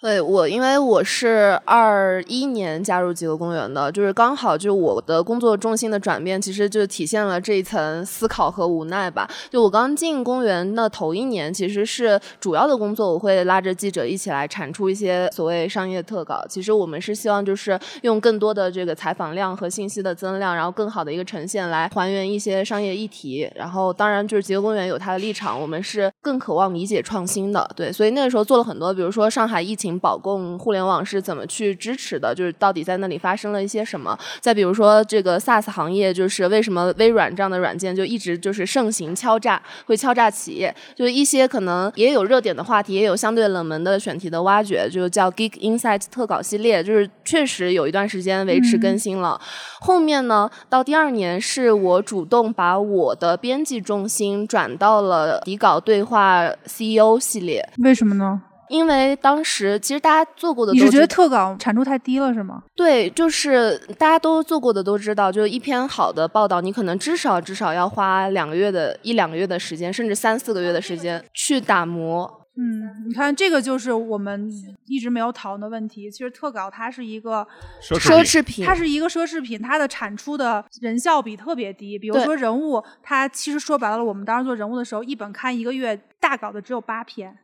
[SPEAKER 5] 对我，因为我是二一年加入极乐公园的，就是刚好就我的工作重心的转变，其实就体现了这一层思考和无奈吧。就我刚进公园的头一年，其实是主要的工作，我会拉着记者一起来产出一些所谓商业特稿。其实我们是希望就是用更多的这个采访量和信息的增量，然后更好的一个呈现来还原一些商业议题。然后当然就是极乐公园有它的立场，我们是更渴望理解创新的，对，所以那个时候做了很多，比如说上海疫情保供互联网是怎么去支持的，就是到底在那里发生了一些什么。再比如说这个 SaaS 行业，就是为什么微软这样的软件就一直就是盛行敲诈，会敲诈企业，就是一些可能也有热点的话题，也有相对冷门的选题的挖掘，就叫 Geek Insight 特稿系列，就是确实有一段时间维持更新了。后面呢，到第二年是我主动把我的编辑重心转到了底稿对话 CEO 系列，
[SPEAKER 4] 为什么呢？
[SPEAKER 5] 因为当时其实大家做过的都
[SPEAKER 4] 你是觉得特稿产出太低了是吗？
[SPEAKER 5] 对，就是大家都做过的都知道，就是一篇好的报道，你可能至少至少要花两个月的一两个月的时间，甚至三四个月的时间去打磨。
[SPEAKER 4] 嗯，你看这个就是我们一直没有讨论的问题。其实特稿它是一个
[SPEAKER 2] 奢侈
[SPEAKER 5] 品，
[SPEAKER 4] 它是一个奢侈品，它的产出的人效比特别低。比如说人物，它其实说白了，我们当时做人物的时候，一本刊一个月大稿的只有八篇，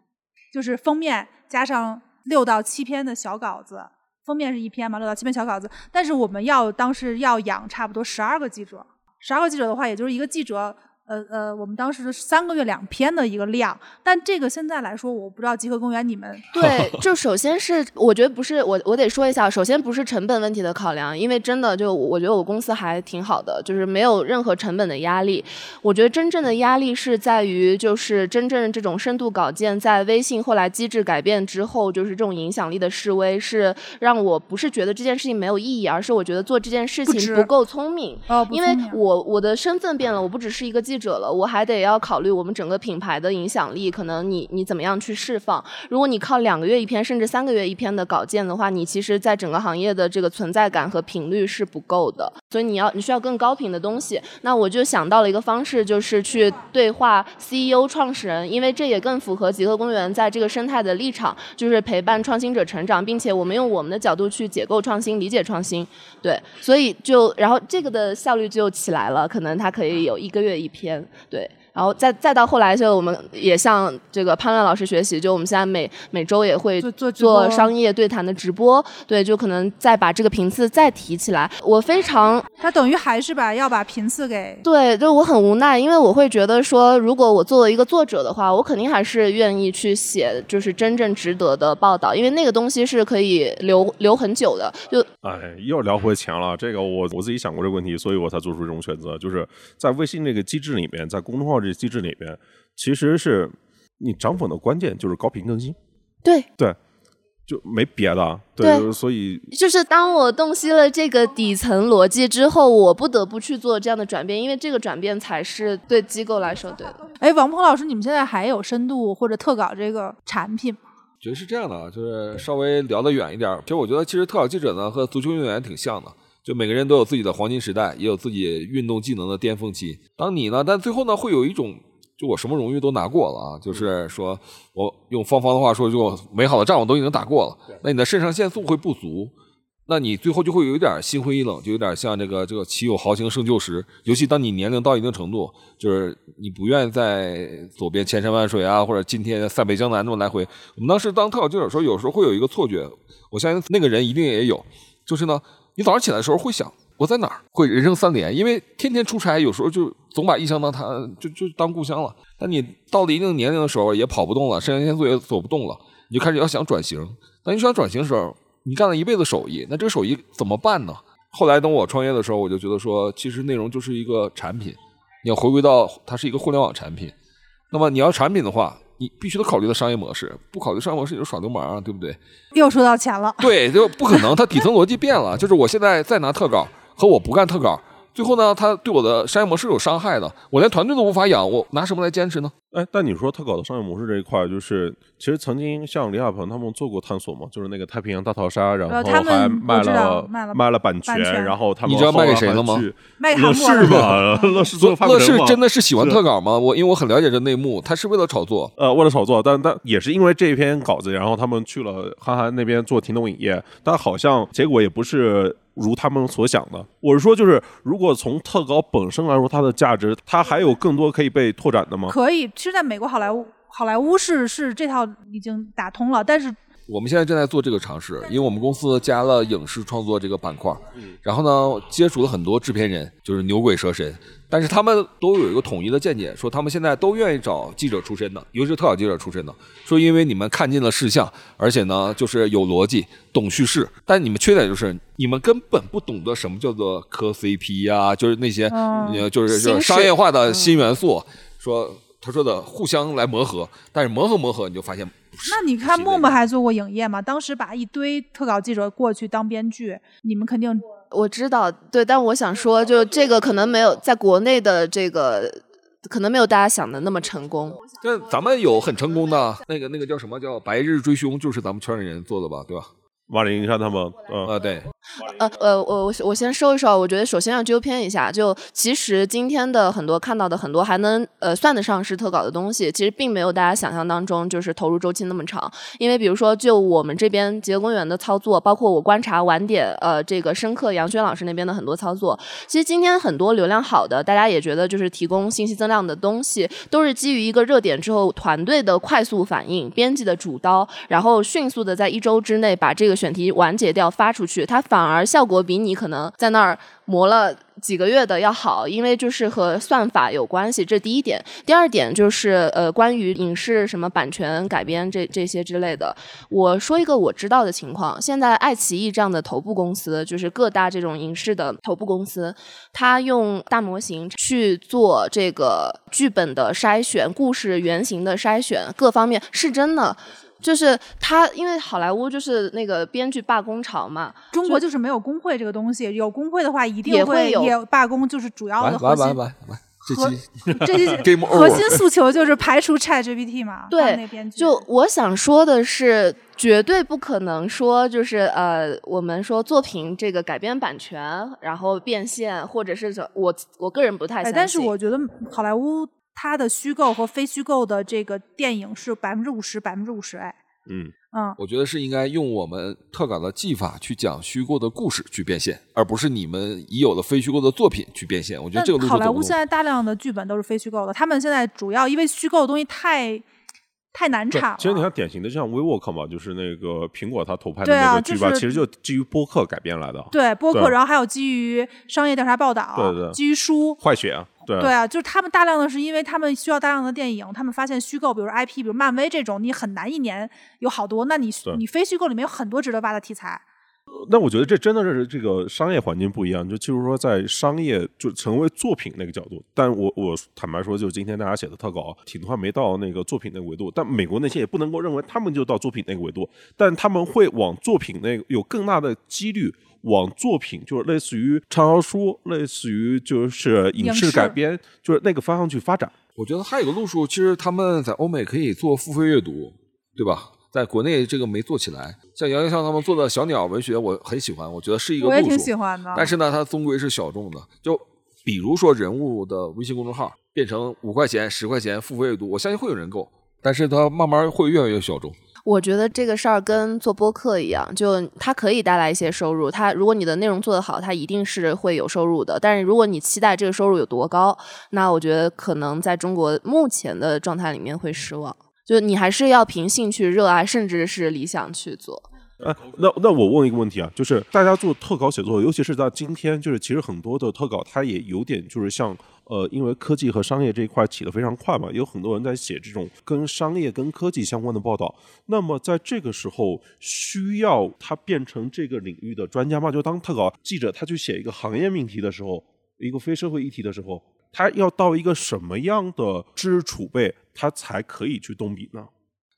[SPEAKER 4] 就是封面加上六到七篇的小稿子。封面是一篇嘛，六到七篇小稿子，但是我们要当时要养差不多十二个记者，十二个记者的话，也就是一个记者，呃呃，我们当时是三个月两篇的一个量，但这个现在来说，我不知道集合公园你们
[SPEAKER 5] 对，就首先是我觉得不是我我得说一下，首先不是成本问题的考量，因为真的就我觉得我公司还挺好的，就是没有任何成本的压力。我觉得真正的压力是在于，就是真正这种深度稿件在微信后来机制改变之后，就是这种影响力的示威，是让我不是觉得这件事情没有意义，而是我觉得做这件事情不够聪明。
[SPEAKER 4] 哦，不
[SPEAKER 5] 因为我我的身份变了，我不只是一个记者了，我还得要考虑我们整个品牌的影响力，可能你你怎么样去释放。如果你靠两个月一篇，甚至三个月一篇的稿件的话，你其实在整个行业的这个存在感和频率是不够的，所以你要你需要更高频的东西。那我就想到了一个方式，就是去对话 CEO 创始人，因为这也更符合极客公园在这个生态的立场，就是陪伴创新者成长，并且我们用我们的角度去解构创新、理解创新。对，所以就然后这个的效率就起来了，可能它可以有一个月一篇，对。然后再再到后来，就我们也向这个潘乱老师学习，就我们现在每每周也会
[SPEAKER 4] 做做
[SPEAKER 5] 做商业对谈的直播，对，就可能再把这个频次再提起来。我非常
[SPEAKER 4] 他等于还是把要把频次给
[SPEAKER 5] 对，就我很无奈，因为我会觉得说，如果我作为一个作者的话，我肯定还是愿意去写就是真正值得的报道，因为那个东西是可以留留很久的。就
[SPEAKER 2] 哎，又聊回钱了。这个我我自己想过这个问题，所以我才做出这种选择。就是在微信这个机制里面，在公众号这机制里边，其实是你涨粉的关键就是高频更新，
[SPEAKER 5] 对对，
[SPEAKER 2] 就没别的。
[SPEAKER 5] 对
[SPEAKER 2] 所以
[SPEAKER 5] 就是当我洞悉了这个底层逻辑之后，我不得不去做这样的转变，因为这个转变才是对机构来说对的。
[SPEAKER 4] 哎，王鹏老师，你们现在还有深度或者特稿这个产品吗？
[SPEAKER 3] 觉得是这样的啊，就是稍微聊得远一点儿。其实我觉得，其实特稿记者呢和足球运动员挺像的，就每个人都有自己的黄金时代，也有自己运动技能的巅峰期。当你呢，但最后呢，会有一种，就我什么荣誉都拿过了啊，就是说我用芳芳的话说，就美好的仗我都已经打过了，那你的肾上腺素会不足。那你最后就会有一点心灰意冷，就有点像这个这个岂有豪情胜旧时。尤其当你年龄到一定程度，就是你不愿意在走遍千山万水啊，或者今天塞北江南这么来回。我们当时当特考记者的时候，有时候会有一个错觉，我相信那个人一定也有，就是呢，你早上起来的时候会想我在哪儿，会人生三连，因为天天出差，有时候就总把异乡当他就就当故乡了。但你到了一定年龄的时候，也跑不动了，肾上腺素也走不动了，你就开始要想转型。当你想转型的时候，你干了一辈子手艺，那这个手艺怎么办呢？后来等我创业的时候，我就觉得说，其实内容就是一个产品，你要回归到它是一个互联网产品。那么你要产品的话，你必须得考虑到商业模式，不考虑商业模式你就耍流氓啊，对不对？
[SPEAKER 4] 又说到钱了，
[SPEAKER 3] 对，就不可能，它底层逻辑变了。就是我现在再拿特稿和我不干特稿，最后呢，他对我的商业模式有伤害的，我连团队都无法养，我拿什么来坚持呢？
[SPEAKER 2] 哎，但你说特稿的商业模式这一块，就是其实曾经像李亚鹏他们做过探索嘛，就是那个太平洋大逃杀，然后还卖了
[SPEAKER 4] 卖了
[SPEAKER 2] 卖了版
[SPEAKER 4] 版权
[SPEAKER 2] 然后他们
[SPEAKER 3] 你知道卖给谁了吗
[SPEAKER 4] 卖
[SPEAKER 2] 乐视
[SPEAKER 4] 韩国了
[SPEAKER 2] 嘛 乐视做发
[SPEAKER 3] 乐视真的是喜欢特稿吗？我因为我很了解这内幕，他是为了炒作。
[SPEAKER 2] 呃，为了炒作，但但也是因为这篇稿子，然后他们去了韩寒那边做停动影业，但好像结果也不是如他们所想的。我是说，就是如果从特稿本身来说，它的价值，它还有更多可以被拓展的吗？
[SPEAKER 4] 可以。其实，在美国好莱坞，好莱坞是是这套已经打通了，但是
[SPEAKER 3] 我们现在正在做这个尝试，因为我们公司加了影视创作这个板块，然后呢，接触了很多制片人，就是牛鬼蛇神，但是他们都有一个统一的见解，说他们现在都愿意找记者出身的，尤其是特稿记者出身的，说因为你们看尽了事项，而且呢，就是有逻辑，懂叙事，但你们缺点就是你们根本不懂得什么叫做磕 CP 呀、就是那些，就是就是商业化的新元素，说他说的互相来磨合，但是磨合磨合你就发现不是。
[SPEAKER 4] 那你看默默还做过影业嘛？当时把一堆特稿记者过去当编剧，你们肯定
[SPEAKER 5] 我知道，对，但我想说，就这个可能没有在国内的这个，可能没有大家想的那么成功。
[SPEAKER 3] 但咱们有很成功的那个那个叫什么叫《白日追凶》，就是咱们圈里人做的吧，对吧？
[SPEAKER 2] 马里银山他们，嗯、
[SPEAKER 3] 啊，对，
[SPEAKER 5] 呃呃，我我我先收一收，我觉得首先要纠偏一下，就其实今天的很多看到的很多还能呃算得上是特稿的东西，其实并没有大家想象当中就是投入周期那么长。因为比如说就我们这边极乐公园的操作，包括我观察晚点呃这个深刻杨轩老师那边的很多操作，其实今天很多流量好的，大家也觉得就是提供信息增量的东西，都是基于一个热点之后团队的快速反应，编辑的主刀，然后迅速的在一周之内把这个选题完结掉发出去，它反而效果比你可能在那儿磨了几个月的要好，因为就是和算法有关系，这第一点。第二点就是呃，关于影视什么版权改编这这些之类的，我说一个我知道的情况，现在爱奇艺这样的头部公司，就是各大这种影视的头部公司，它用大模型去做这个剧本的筛选、故事原型的筛选，各方面是真的。就是他，因为好莱坞就是那个编剧罢工潮嘛，
[SPEAKER 4] 中国就是没有工会这个东西，有工会的话一定
[SPEAKER 5] 也会有
[SPEAKER 4] 也罢工，就是主要的核心
[SPEAKER 3] 完完完完，这
[SPEAKER 4] 核
[SPEAKER 3] 期
[SPEAKER 4] 这些 核心诉求就是排除 Chat GPT 嘛，
[SPEAKER 5] 对
[SPEAKER 4] 编，剧
[SPEAKER 5] 就我想说的是，绝对不可能说就是呃，我们说作品这个改编版权，然后变现，或者是怎我我个人不太相
[SPEAKER 4] 哎，
[SPEAKER 5] 信。
[SPEAKER 4] 但是我觉得好莱坞它的虚构和非虚构的这个电影是百分之五十百分之五十，哎，
[SPEAKER 2] 嗯，
[SPEAKER 4] 嗯，
[SPEAKER 3] 我觉得是应该用我们特稿的技法去讲虚构的故事去变现，而不是你们已有的非虚构的作品去变现。我觉得这个路
[SPEAKER 4] 好莱坞。现在大量的剧本都是非虚构的，他们现在主要因为虚构的东西太太难产了。
[SPEAKER 2] 其实你看典型的像 WeWork 嘛，就是那个苹果它投拍的
[SPEAKER 4] 对啊
[SPEAKER 2] 那个剧吧，
[SPEAKER 4] 就是
[SPEAKER 2] 其实就基于播客改编来的。
[SPEAKER 4] 对播客，然后还有基于商业调查报道，
[SPEAKER 2] 对对
[SPEAKER 4] 基于书，
[SPEAKER 2] 坏血啊，对
[SPEAKER 4] 对啊，就是他们大量的是因为他们需要大量的电影，他们发现虚构，比如 IP，比如漫威这种，你很难一年有好多，那你你非虚构里面有很多值得挖的题材。
[SPEAKER 2] 那我觉得这真的是这个商业环境不一样，就就是说在商业就成为作品那个角度，但我我坦白说，就是今天大家写的特稿，挺多还没到那个作品那个维度，但美国那些也不能够认为他们就到作品那个维度，但他们会往作品那个有更大的几率。往作品就是类似于畅销书，类似于就是影视改编，就是那个方向去发展。
[SPEAKER 3] 我觉得还有个路数，其实他们在欧美可以做付费阅读，对吧？在国内这个没做起来。像杨洋像他们做的小鸟文学，我很喜欢，我觉得是一个路数。
[SPEAKER 4] 我也挺喜欢的。
[SPEAKER 3] 但是呢，它终归是小众的。就比如说人物的微信公众号变成五块钱、十块钱付费阅读，我相信会有人购，但是它慢慢会越来越小众。
[SPEAKER 5] 我觉得这个事儿跟做播客一样，就它可以带来一些收入。它如果你的内容做得好，它一定是会有收入的。但是如果你期待这个收入有多高，那我觉得可能在中国目前的状态里面会失望。就你还是要凭兴趣、热爱，甚至是理想去做。
[SPEAKER 2] 哎，那那我问一个问题啊，就是大家做特稿写作，尤其是在今天，就是其实很多的特稿，它也有点就是像呃，因为科技和商业这一块起得非常快嘛，有很多人在写这种跟商业、跟科技相关的报道。那么在这个时候，需要他变成这个领域的专家吗？就当特稿记者，他去写一个行业命题的时候，一个非社会议题的时候，他要到一个什么样的知识储备，他才可以去动笔呢？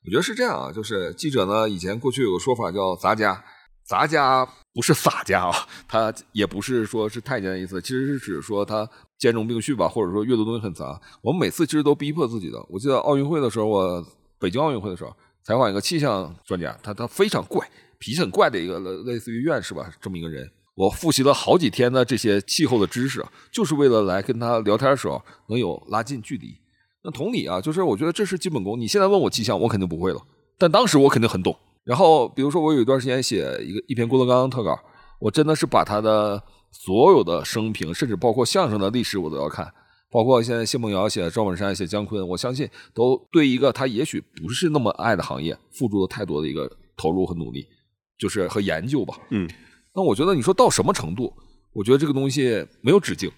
[SPEAKER 3] 我觉得是这样啊，就是记者呢，以前过去有个说法叫杂家，杂家不是洒家啊，他也不是说是太监的意思，其实是指说他兼容并蓄吧，或者说阅读东西很杂。我们每次其实都逼迫自己的。我记得奥运会的时候，我北京奥运会的时候采访一个气象专家，他他非常怪，脾气很怪的一个类类似于院士吧这么一个人。我复习了好几天的这些气候的知识，就是为了来跟他聊天的时候能有拉近距离。那同理啊，就是我觉得这是基本功。你现在问我气象，我肯定不会了，但当时我肯定很懂。然后比如说我有一段时间写一个一篇郭德纲特稿，我真的是把他的所有的生平，甚至包括相声的历史我都要看，包括现在谢梦瑶写赵本山写姜昆，我相信都对一个他也许不是那么爱的行业付出了太多的一个投入和努力，就是和研究吧。
[SPEAKER 2] 嗯，
[SPEAKER 3] 那我觉得你说到什么程度，我觉得这个东西没有止境。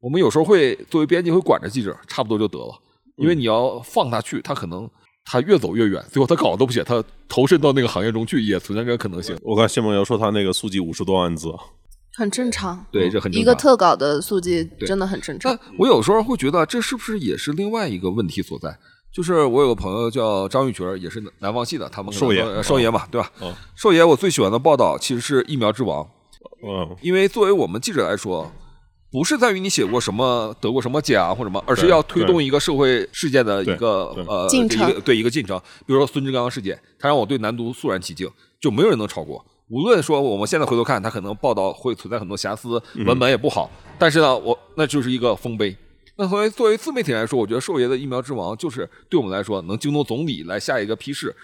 [SPEAKER 3] 我们有时候会作为编辑会管着记者，差不多就得了，因为你要放他去，他可能他越走越远，最后他稿子都不写，他投身到那个行业中去，也存在这个可能性。
[SPEAKER 2] 我看谢梦瑶说他那个速记五十多万字，
[SPEAKER 5] 很正常，
[SPEAKER 3] 对，这很正常。
[SPEAKER 5] 一个特稿的速记真的很正常
[SPEAKER 3] 但。我有时候会觉得，这是不是也是另外一个问题所在？就是我有个朋友叫张玉群，也是南方系的，他们
[SPEAKER 2] 寿爷
[SPEAKER 3] 呃寿爷嘛，对吧？
[SPEAKER 2] 哦
[SPEAKER 3] 寿爷，我最喜欢的报道其实是疫苗之王，
[SPEAKER 2] 嗯，
[SPEAKER 3] 因为作为我们记者来说，不是在于你写过什么、得过什么奖或者什么，而是要推动一个社会事件的一个
[SPEAKER 2] 对对
[SPEAKER 3] 呃
[SPEAKER 5] 进程
[SPEAKER 3] 一个对一个进程。比如说孙志刚事件，他让我对南都肃然起敬，就没有人能超过。无论说我们现在回头看，它可能报道会存在很多瑕疵，文本也不好，但是呢，我那就是一个丰碑。那作为作为自媒体来说，我觉得兽爷的疫苗之王就是对我们来说能惊动总理来下一个批示，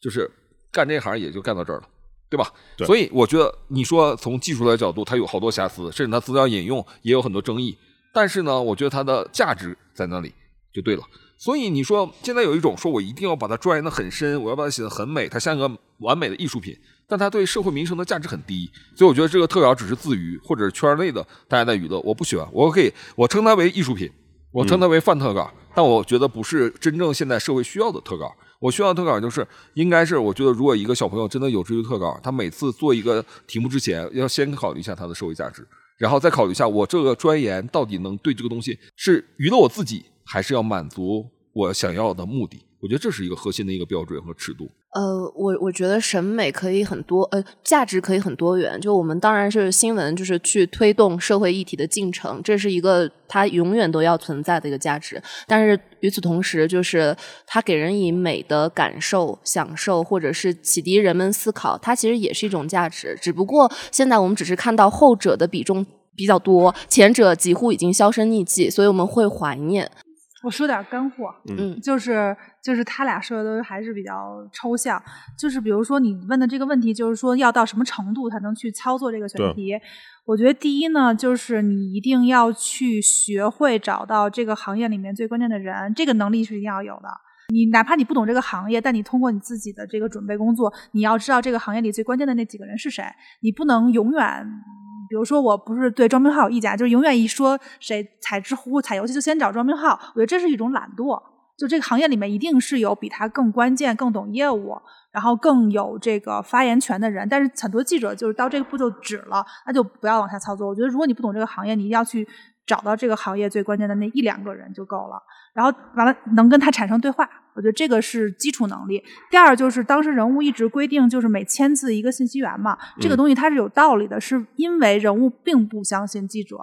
[SPEAKER 3] 就是干这行也就干到这儿了，对吧？
[SPEAKER 2] 对
[SPEAKER 3] 所以我觉得你说从技术的角度，它有好多瑕疵，甚至它资料引用也有很多争议，但是呢，我觉得它的价值在那里就对了。所以你说现在有一种说我一定要把它钻研的很深，我要把它写的很美，它像一个完美的艺术品，但它对社会民生的价值很低。所以我觉得这个特稿只是自娱，或者是圈内的大家在娱乐，我不喜欢。我可以我称它为艺术品，我称它为泛特稿，但我觉得不是真正现在社会需要的特稿。我需要的特稿就是应该是，我觉得如果一个小朋友真的有志于特稿，他每次做一个题目之前，要先考虑一下它的社会价值，然后再考虑一下我这个钻研到底能对这个东西是娱乐我自己，还是要满足我想要的目的。我觉得这是一个核心的一个标准和尺度。
[SPEAKER 5] 呃，我我觉得审美可以很多，呃，价值可以很多元。就我们当然是新闻，就是去推动社会议题的进程，这是一个它永远都要存在的一个价值。但是与此同时，就是它给人以美的感受、享受，或者是启迪人们思考，它其实也是一种价值。只不过现在我们只是看到后者的比重比较多，前者几乎已经销声匿迹，所以我们会怀念。
[SPEAKER 4] 我说点干货，
[SPEAKER 5] 嗯
[SPEAKER 4] 就是就是他俩说的都还是比较抽象，就是比如说你问的这个问题，就是说要到什么程度才能去操作这个选题？我觉得第一呢，就是你一定要去学会找到这个行业里面最关键的人，这个能力是一定要有的。你哪怕你不懂这个行业，但你通过你自己的这个准备工作，你要知道这个行业里最关键的那几个人是谁。你不能永远，比如说我不是对庄明浩有意见，就是永远一说谁踩知乎、踩游戏就先找庄明浩，我觉得这是一种懒惰。就这个行业里面一定是有比他更关键、更懂业务，然后更有这个发言权的人。但是很多记者就是到这个步就止了，那就不要往下操作。我觉得如果你不懂这个行业，你一定要去找到这个行业最关键的那一两个人就够了。然后完了能跟他产生对话，我觉得这个是基础能力。第二就是当时人物一直规定就是每签字一个信息源嘛，这个东西它是有道理的，是因为人物并不相信记者。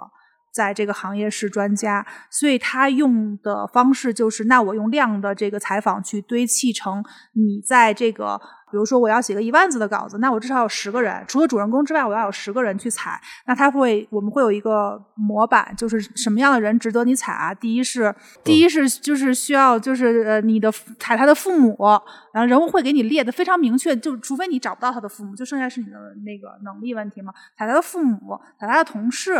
[SPEAKER 4] 在这个行业是专家，所以他用的方式就是，那我用量的这个采访去堆砌成你在这个，比如说我要写个一万字的稿子，那我至少有十个人，除了主人公之外，我要有十个人去采。那他会，我们会有一个模板，就是什么样的人值得你采啊？第一是，第一是就是需要就是呃你的采他的父母，然后人物会给你列的非常明确，就除非你找不到他的父母，就剩下是你的那个能力问题嘛。采他的父母，采他的同事。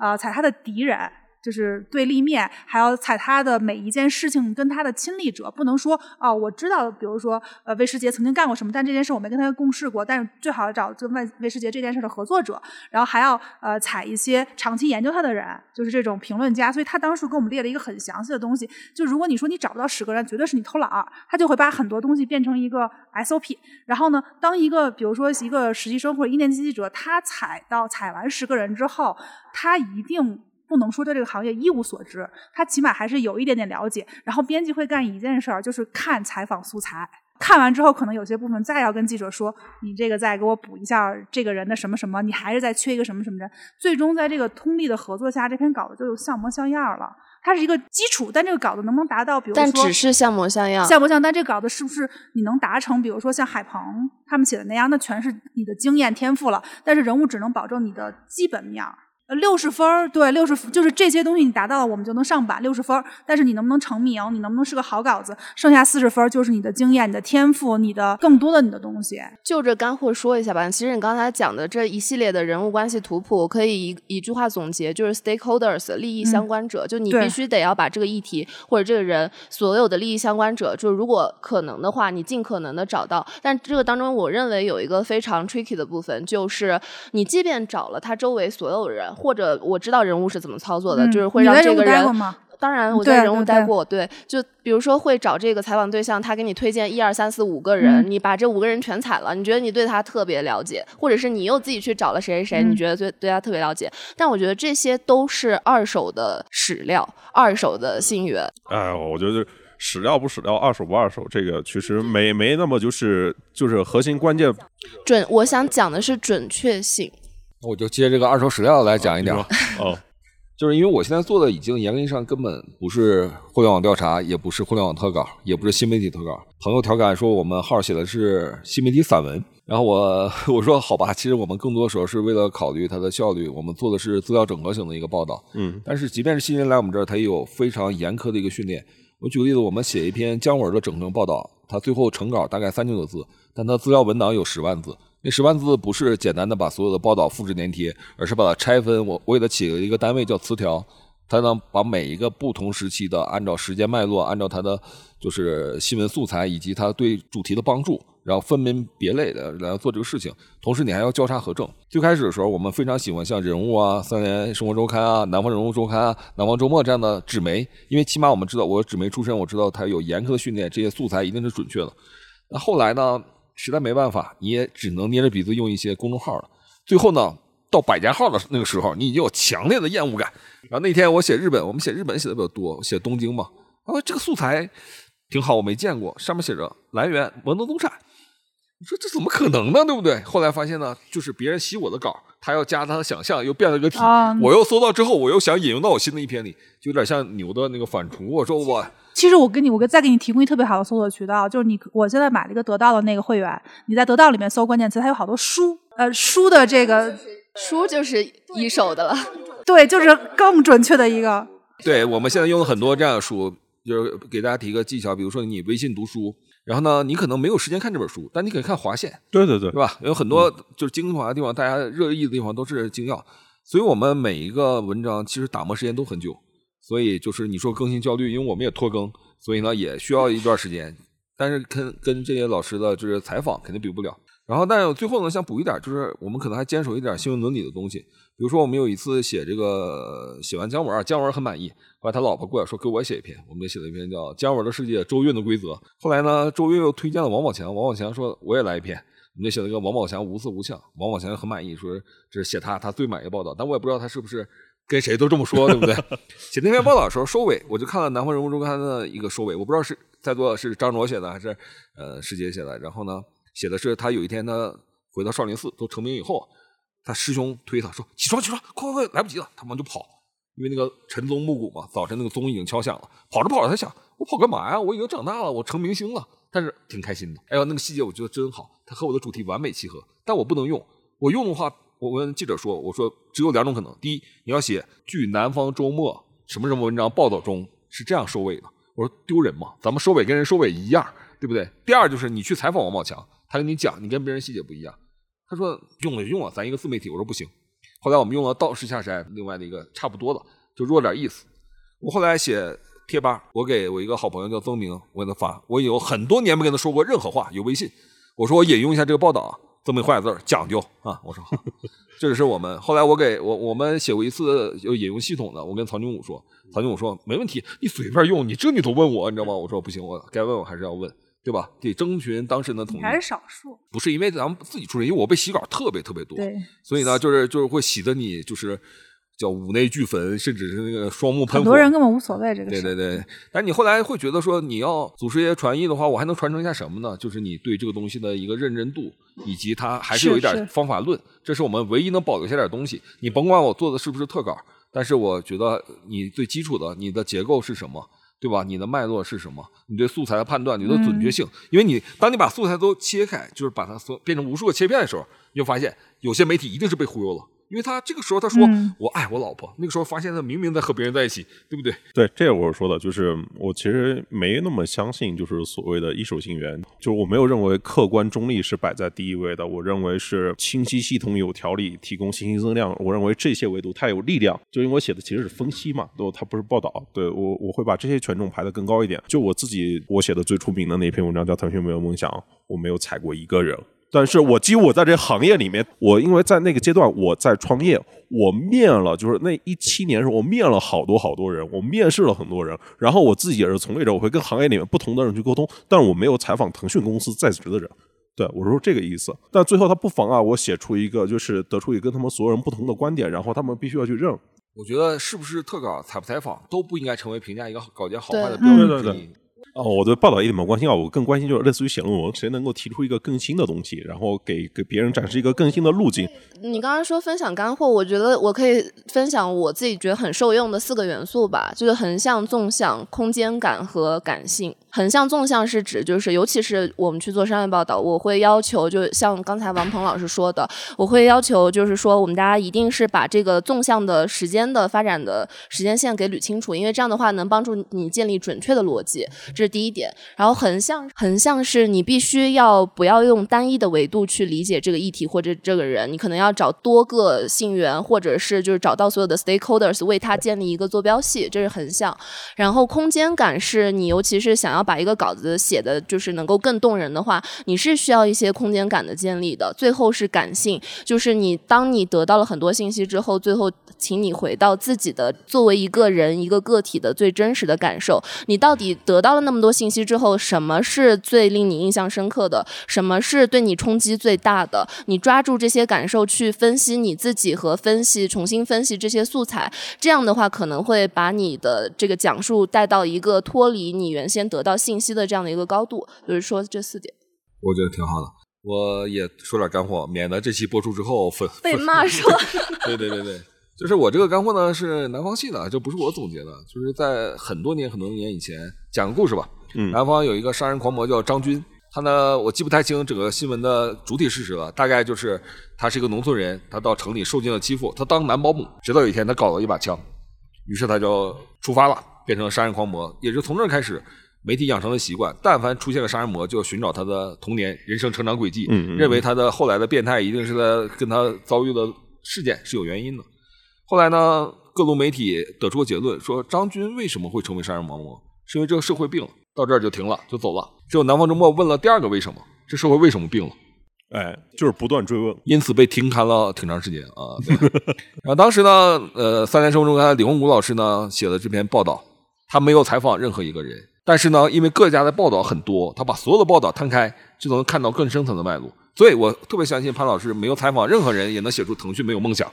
[SPEAKER 4] 呃，踩他的敌人就是对立面，还要踩他的每一件事情跟他的亲历者，不能说哦，我知道，比如说呃，魏世杰曾经干过什么，但这件事我没跟他共事过，但是最好找就魏魏世杰这件事的合作者，然后还要呃踩一些长期研究他的人，就是这种评论家，所以他当时给我们列了一个很详细的东西，就如果你说你找不到十个人，绝对是你偷懒儿，他就会把很多东西变成一个 SOP，然后呢，当一个比如说一个实习生或者一年级记者，他采到采完十个人之后。他一定不能说对这个行业一无所知，他起码还是有一点点了解。然后编辑会干一件事儿，就是看采访素材，看完之后可能有些部分再要跟记者说，你这个再给我补一下这个人的什么什么，你还是再缺一个什么什么人。最终在这个通力的合作下，这篇稿子就像模像样了。它是一个基础，但这个稿子能不能达到？比如说，
[SPEAKER 5] 但只是像模像样，
[SPEAKER 4] 像模像。但这个稿子是不是你能达成？比如说像海鹏他们写的那样，那全是你的经验天赋了。但是人物只能保证你的基本面。呃，六十分儿，对，六十就是这些东西你达到了，我们就能上榜，六十分儿。但是你能不能成名，你能不能是个好稿子，剩下四十分儿就是你的经验、你的天赋、你的更多的你的东西。
[SPEAKER 5] 就这干货说一下吧。其实你刚才讲的这一系列的人物关系图谱，可以一一句话总结，就是 stakeholders 利益相关者，就你必须得要把这个议题或者这个人所有的利益相关者，就如果可能的话，你尽可能的找到。但这个当中，我认为有一个非常 tricky 的部分，就是你即便找了他周围所有人。或者我知道人物是怎么操作的，就是会让这个人。当然我在人物待过，对，就比如说会找这个采访对象，他给你推荐一二三四五个人，你把这五个人全采了，你觉得你对他特别了解，或者是你又自己去找了谁谁谁，你觉得对对他特别了解。但我觉得这些都是二手的史料，二手的信源。
[SPEAKER 2] 哎，我觉得史料不史料，二手不二手，这个其实没没那么就是就是核心关键。
[SPEAKER 5] 准，我想讲的是准确性。
[SPEAKER 3] 我就接这个二手史料来讲一点。
[SPEAKER 2] 哦，
[SPEAKER 3] 就是因为我现在做的已经严格意义上根本不是互联网调查，也不是互联网特稿，也不是新媒体特稿。朋友调侃说我们号写的是新媒体散文，然后我 我说好吧，其实我们更多时候是为了考虑它的效率，我们做的是资料整合型的一个报道。
[SPEAKER 2] 嗯，
[SPEAKER 3] 但是即便是新人来我们这儿，他也有非常严苛的一个训练。我举个例子，我们写一篇姜文的整成报道，他最后成稿大概三千多字，但他资料文档有十万字。那十万字不是简单的把所有的报道复制粘贴，而是把它拆分。我我给它起了一个单位叫词条，它呢把每一个不同时期的，按照时间脉络，按照它的就是新闻素材以及它对主题的帮助，然后分门别类的来做这个事情。同时你还要交叉核证。最开始的时候，我们非常喜欢像人物啊、三联生活周刊啊、南方人物周刊啊、南方周末这样的纸媒，因为起码我们知道我纸媒出身，我知道它有严苛的训练，这些素材一定是准确的。那后来呢？实在没办法，你也只能捏着鼻子用一些公众号了。最后呢，到百家号的那个时候，你已经有强烈的厌恶感。然后那天我写日本，我们写日本写的比较多，写东京嘛。啊这个素材挺好，我没见过，上面写着来源文东东产。你说这怎么可能呢？对不对？后来发现呢，就是别人洗我的稿，他要加他的想象，又变了个体。
[SPEAKER 4] 啊
[SPEAKER 3] 我又搜到之后，我又想引用到我新的一篇里，就有点像牛的那个反刍。我说我
[SPEAKER 4] 其实我给你，我再给你提供一特别好的搜索渠道，就是你，我现在买了一个得到的那个会员，你在得到里面搜关键词，它有好多书，呃，书的这个
[SPEAKER 5] 书就是一手的了。
[SPEAKER 4] 对，就是更准确的一个。
[SPEAKER 3] 对，我们现在用了很多这样的书，就是给大家提个技巧，比如说你微信读书，然后呢，你可能没有时间看这本书，但你可以看划线，
[SPEAKER 2] 对对对
[SPEAKER 3] 是，吧？有很多就是精华的地方，大家热议的地方都是精要，所以我们每一个文章其实打磨时间都很久，所以就是你说更新焦虑，因为我们也拖更，所以呢也需要一段时间，但是跟跟这些老师的就是采访肯定比不了。然后，但是最后呢，想补一点，就是我们可能还坚守一点新闻伦理的东西。比如说，我们有一次写这个写完姜文啊，姜文很满意，后来他老婆过来说给我写一篇，我们就写了一篇叫《姜文的世界：周韵的规则》。后来呢，周韵又推荐了王宝强，王宝强说我也来一篇，我们就写了一个王宝强无四无相。王宝强很满意，说这是写他他最满意的报道，但我也不知道他是不是跟谁都这么说，对不对？写那篇报道的时候收尾，我就看了《南方人物周刊》的一个收尾，我不知道是在座是张卓写的还是呃师姐写的，然后呢。写的是他有一天他回到少林寺都成名以后，他师兄推他说起床起床快快快来不及了，他忙就跑，因为那个晨钟暮鼓嘛，早晨那个钟已经敲响了，跑着跑着他想我跑干嘛呀？我已经长大了，我成明星了，但是挺开心的。哎呦，那个细节我觉得真好，它和我的主题完美契合，但我不能用，我用的话，我跟记者说，我说只有两种可能，第一你要写据南方周末什么什么文章报道中是这样收尾的，我说丢人嘛，咱们收尾跟人收尾一样，对不对？第二就是你去采访王宝强。他跟你讲，你跟别人细节不一样。他说用了就用了，咱一个自媒体。我说不行。后来我们用了道士下山，另外的一个差不多的，就弱点意思。我后来写贴吧，我给我一个好朋友叫曾明，我给他发，我有很多年没跟他说过任何话，有微信。我说我引用一下这个报道啊，曾明坏字讲究啊。我说好，这是我们。后来我给我我们写过一次有引用系统的，我跟曹军武说，曹军武说没问题，你随便用，你这你都问我，你知道吗？我说不行，我该问我还是要问。对吧？得征询当事人的同意。
[SPEAKER 4] 还是少数，
[SPEAKER 3] 不是因为咱们自己出身，因为我被洗稿特别特别多，
[SPEAKER 4] 对，
[SPEAKER 3] 所以呢，就是就是会洗的你就是叫五内俱焚，甚至是那个双目喷火。
[SPEAKER 4] 很多人根本无所谓这个
[SPEAKER 3] 对
[SPEAKER 4] 事。
[SPEAKER 3] 对对对，但你后来会觉得说，你要祖师爷传艺的话，我还能传承一下什么呢？就是你对这个东西的一个认真度，以及它还是有一点方法论，这是我们唯一能保留下点东西。你甭管我做的是不是特稿，但是我觉得你最基础的，你的结构是什么？对吧？你的脉络是什么？你对素材的判断，你的准确性，因为你当你把素材都切开，就是把它所变成无数个切片的时候，你就发现有些媒体一定是被忽悠了，因为他这个时候他说、
[SPEAKER 4] 嗯
[SPEAKER 3] 我爱我老婆，那个时候发现他明明在和别人在一起，对不对？
[SPEAKER 2] 对，这也我说的，就是我其实没那么相信，就是所谓的一手信源，就是我没有认为客观中立是摆在第一位的，我认为是清晰、系统、有条理，提供信息增量。我认为这些维度它有力量，就因为我写的其实是分析嘛，对吧，它不是报道，对我我会把这些权重排得更高一点。就我自己我写的最出名的那篇文章叫《腾讯没有梦想》，我没有踩过一个人。但是我几乎我在这行业里面，我因为在那个阶段我在创业，我面了，就是那一七年的时候，我面了好多好多人，我面试了很多人，然后我自己也是从业者，我会跟行业里面不同的人去沟通，但是我没有采访腾讯公司在职的人。对我说这个意思，但最后他不妨碍我写出一个，就是得出一个跟他们所有人不同的观点，然后他们必须要去认。
[SPEAKER 3] 我觉得是不是特稿采不采访都不应该成为评价一个稿件好坏的标准
[SPEAKER 2] 对对
[SPEAKER 3] 之一。
[SPEAKER 2] 哦，我对报道一点没关心啊，我更关心就是类似于写论文，谁能够提出一个更新的东西，然后给给别人展示一个更新的路径。
[SPEAKER 5] 你刚刚说分享干货，我觉得我可以分享我自己觉得很受用的四个元素吧，就是横向、纵向、空间感和感性。横向、纵向是指就是，尤其是我们去做商业报道，我会要求，就像刚才王鹏老师说的，我会要求就是说，我们大家一定是把这个纵向的时间的发展的时间线给捋清楚，因为这样的话能帮助你建立准确的逻辑，这是第一点。然后横向，横向是你必须要不要用单一的维度去理解这个议题或者这个人，你可能要找多个信源，或者是就是找到所有的 stakeholders 为他建立一个坐标系，这是横向。然后空间感是你尤其是想要把一个稿子写的就是能够更动人的话，你是需要一些空间感的建立的。最后是感性，就是你当你得到了很多信息之后，最后请你回到自己的作为一个人一个个体的最真实的感受，你到底得到了那么多信息之后，什么是最令你印象深刻的？什么是对你冲击最大的？你抓住这些感受去分析你自己和分析重新分析这些素材，这样的话可能会把你的这个讲述带到一个脱离你原先得到信息的这样的一个高度。就是说这四点，
[SPEAKER 3] 我觉得挺好的。我也说点干货，免得这期播出之后粉
[SPEAKER 5] 被骂说。
[SPEAKER 3] 对对对对，就是我这个干货呢是南方系的，就不是我总结的，就是在很多年很多年以前讲个故事吧。
[SPEAKER 2] 嗯
[SPEAKER 3] 南方有一个杀人狂魔叫张军，他呢我记不太清整个新闻的主体事实了，大概就是他是一个农村人，他到城里受尽了欺负，他当男保姆，直到有一天他搞了一把枪，于是他就出发了，变成了杀人狂魔，也是从这儿开始。媒体养成了习惯，但凡出现了杀人魔，就寻找他的童年人生成长轨迹，
[SPEAKER 2] 嗯嗯
[SPEAKER 3] 认为他的后来的变态一定是在跟他遭遇的事件是有原因的。后来呢，各路媒体得出个结论，说张军为什么会成为杀人狂魔，是因为这个社会病了。到这儿就停了，就走了。只有南方周末问了第二个为什么，这社会为什么病了？
[SPEAKER 2] 哎，就是不断追问。
[SPEAKER 3] 因此被停刊了挺长时间啊。对 然后当时呢，呃，三联生活周刊李洪武老师呢写了这篇报道，他没有采访任何一个人，但是呢，因为各家的报道很多，他把所有的报道摊开，就能看到更深层的脉络。所以我特别相信潘老师没有采访任何人，也能写出腾讯没有梦想，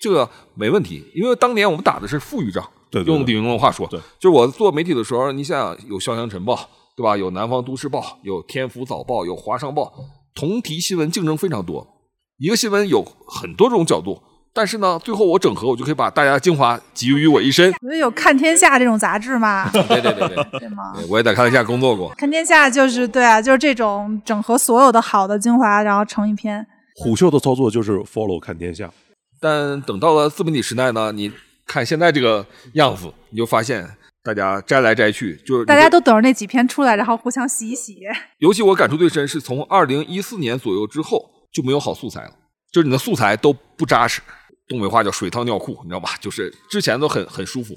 [SPEAKER 3] 这个没问题。因为当年我们打的是富裕仗，
[SPEAKER 2] 对对对
[SPEAKER 3] 用李云龙的话说，
[SPEAKER 2] 对
[SPEAKER 3] 就是我做媒体的时候，你想想有《潇湘晨报》，对吧？有《南方都市报》，有《天府早报》，有《华商报》，同题新闻竞争非常多，一个新闻有很多种角度，但是呢，最后我整合，我就可以把大家精华集于我一身。
[SPEAKER 4] 不是有《看天下》这种杂志吗？
[SPEAKER 3] 对对对对，
[SPEAKER 4] 对吗？
[SPEAKER 3] 我也在看天下工作过。
[SPEAKER 4] 看天下就是对啊，就是这种整合所有的好的精华，然后成一篇。
[SPEAKER 2] 虎嗅的操作就是 follow 看天下，
[SPEAKER 3] 但等到了自媒体时代呢，你看现在这个样子，你就发现大家摘来摘去，就是
[SPEAKER 4] 大家都等着那几篇出来，然后互相洗一洗。
[SPEAKER 3] 尤其我感触最深，是从二零一四年左右之后就没有好素材了，就是你的素材都不扎实。东北话叫水烫尿裤，你知道吧？就是之前都很很舒服，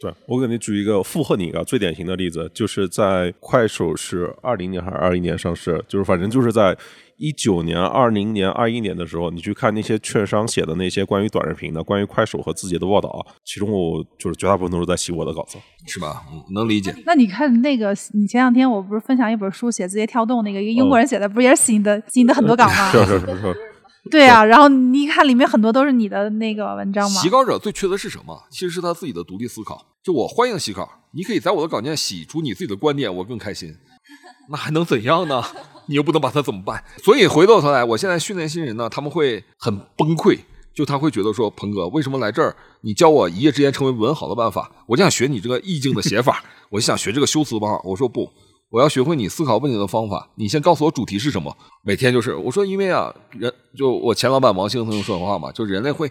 [SPEAKER 2] 对我给你举一个附和你一个最典型的例子，就是在快手是二零年还是二一年上市，就是反正就是在一九年、二零年、二一年的时候，你去看那些券商写的那些关于短视频的、关于快手和字节的报道，其中我就是绝大部分都是在洗我的稿子。
[SPEAKER 3] 是吧？嗯，能理解。
[SPEAKER 4] 那你看那个，你前两天我不是分享一本书，写字节跳动那个一个英国人写的，不是也是洗你的洗你的很多稿吗？
[SPEAKER 2] 是是是是，
[SPEAKER 4] 对啊，然后你一看里面很多都是你的那个文章嘛。
[SPEAKER 3] 洗稿者最缺的是什么？其实是他自己的独立思考。就我欢迎洗稿，你可以在我的稿件洗出你自己的观点，我更开心。那还能怎样呢？你又不能把它怎么办？所以回到头来，我现在训练新人呢，他们会很崩溃，就他会觉得说，鹏哥为什么来这儿？你教我一夜之间成为文豪的办法，我就想学你这个意境的写法，我就想学这个修辞方法。我说不，我要学会你思考问题的方法。你先告诉我主题是什么。每天就是我说，因为啊，人就我前老板王兴曾经说的话嘛，就是人类会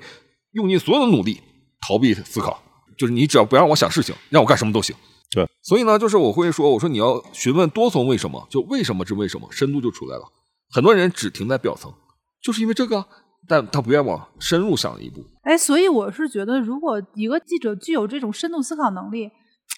[SPEAKER 3] 用尽所有的努力逃避思考，就是你只要不让我想事情，让我干什么都行。
[SPEAKER 2] 对，
[SPEAKER 3] 所以呢，就是我会说，我说你要询问多层为什么，就为什么之为什么，深度就出来了。很多人只停在表层，就是因为这个啊，但他不愿往深入想一步。
[SPEAKER 4] 哎，所以我是觉得，如果一个记者具有这种深度思考能力，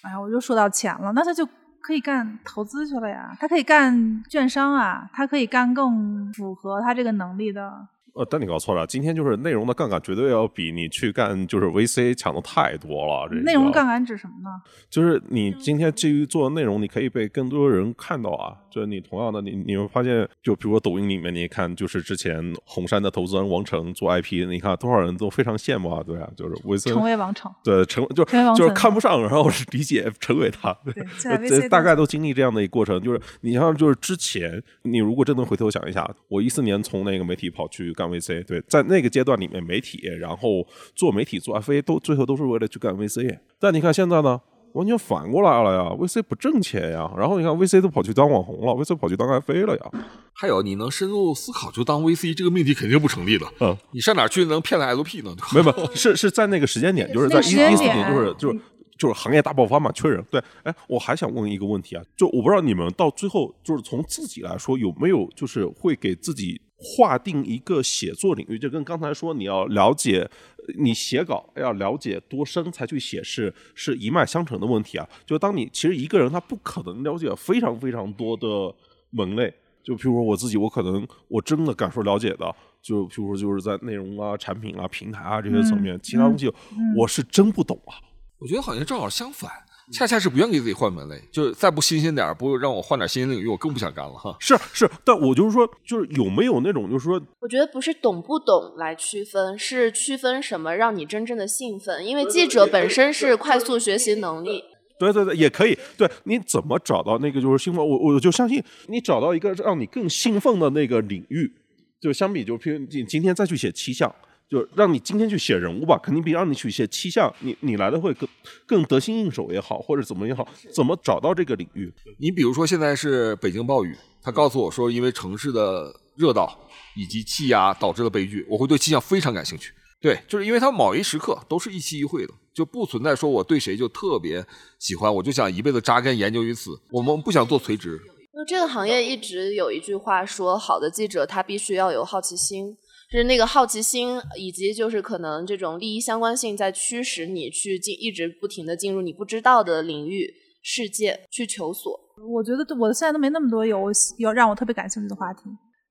[SPEAKER 4] 哎呀，我就说到钱了，那他就可以干投资去了呀，他可以干券商啊，他可以干更符合他这个能力的。
[SPEAKER 2] 呃，但你搞错了，今天就是内容的杠杆绝对要比你去干就是 VC 强的太多了。这个
[SPEAKER 4] 内容杠杆指什么呢？
[SPEAKER 2] 就是你今天基于做内容，你可以被更多人看到啊。就是你同样的，你你会发现，就比如说抖音里面，你看就是之前红杉的投资人王成做 IP，你看多少人都非常羡慕啊，对啊，就是 VC
[SPEAKER 4] 成为王成，
[SPEAKER 2] 对成就
[SPEAKER 4] 成王
[SPEAKER 2] 就是看不上，然后是理解成为他，
[SPEAKER 4] 对
[SPEAKER 2] 大概都经历这样的一个过程。就是你像就是之前，你如果真的回头想一下，我一四年从那个媒体跑去干 VC，对，在那个阶段里面，媒体然后做媒体做 FA 都最后都是为了去干 VC。但你看现在呢，完全反过来了呀，VC 不挣钱呀，然后你看 VC 都跑去当网红了，VC 跑去当 FA 了呀，
[SPEAKER 3] 还有，你能深入思考就当 VC 这个命题肯定不成立的。
[SPEAKER 2] 嗯，
[SPEAKER 3] 你上哪去能骗来 LP 呢？
[SPEAKER 2] 没有没有，是是在那个时间点，就是在一一四年，就是就是就是行业大爆发嘛，缺人。对，哎，我还想问一个问题啊，就我不知道你们到最后就是从自己来说有没有就是会给自己划定一个写作领域，就跟刚才说你要了解呃你写稿要了解多深才去写是是一脉相承的问题啊。就当你其实一个人他不可能了解非常非常多的门类。就譬如说我自己，我可能我真的感受了解的，就譬如说就是在内容啊、产品啊、平台啊这些层面，其他东西我是真不懂啊。
[SPEAKER 3] 我觉得好像正好相反，恰恰是不愿给自己换门类，就是再不新鲜点儿，不让我换点新鲜领域，我更不想干了哈。
[SPEAKER 2] 是是，但我就是说，就是有没有那种，就是说，
[SPEAKER 5] 我觉得不是懂不懂来区分，是区分什么让你真正的兴奋。因为记者本身是快速学习能力，
[SPEAKER 2] 对对对，也可以。对，你怎么找到那个就是兴奋？我我就相信你找到一个让你更兴奋的那个领域，就相比就譬如你今天再去写七项。就让你今天去写人物吧，肯定比让你去写气象，你你来的会更更得心应手也好，或者怎么也好，怎么找到这个领域？
[SPEAKER 3] 你比如说现在是北京暴雨，他告诉我说，因为城市的热岛以及气压导致了悲剧，我会对气象非常感兴趣。对，就是因为他某一时刻都是一期一会的，就不存在说我对谁就特别喜欢，我就想一辈子扎根研究于此。我们不想做垂直，
[SPEAKER 5] 因为这个行业一直有一句话说，好的记者他必须要有好奇心。就是那个好奇心，以及就是可能这种利益相关性，在驱使你去进，一直不停的进入你不知道的领域、世界去求索。
[SPEAKER 4] 我觉得我现在都没那么多有有让我特别感兴趣的话题，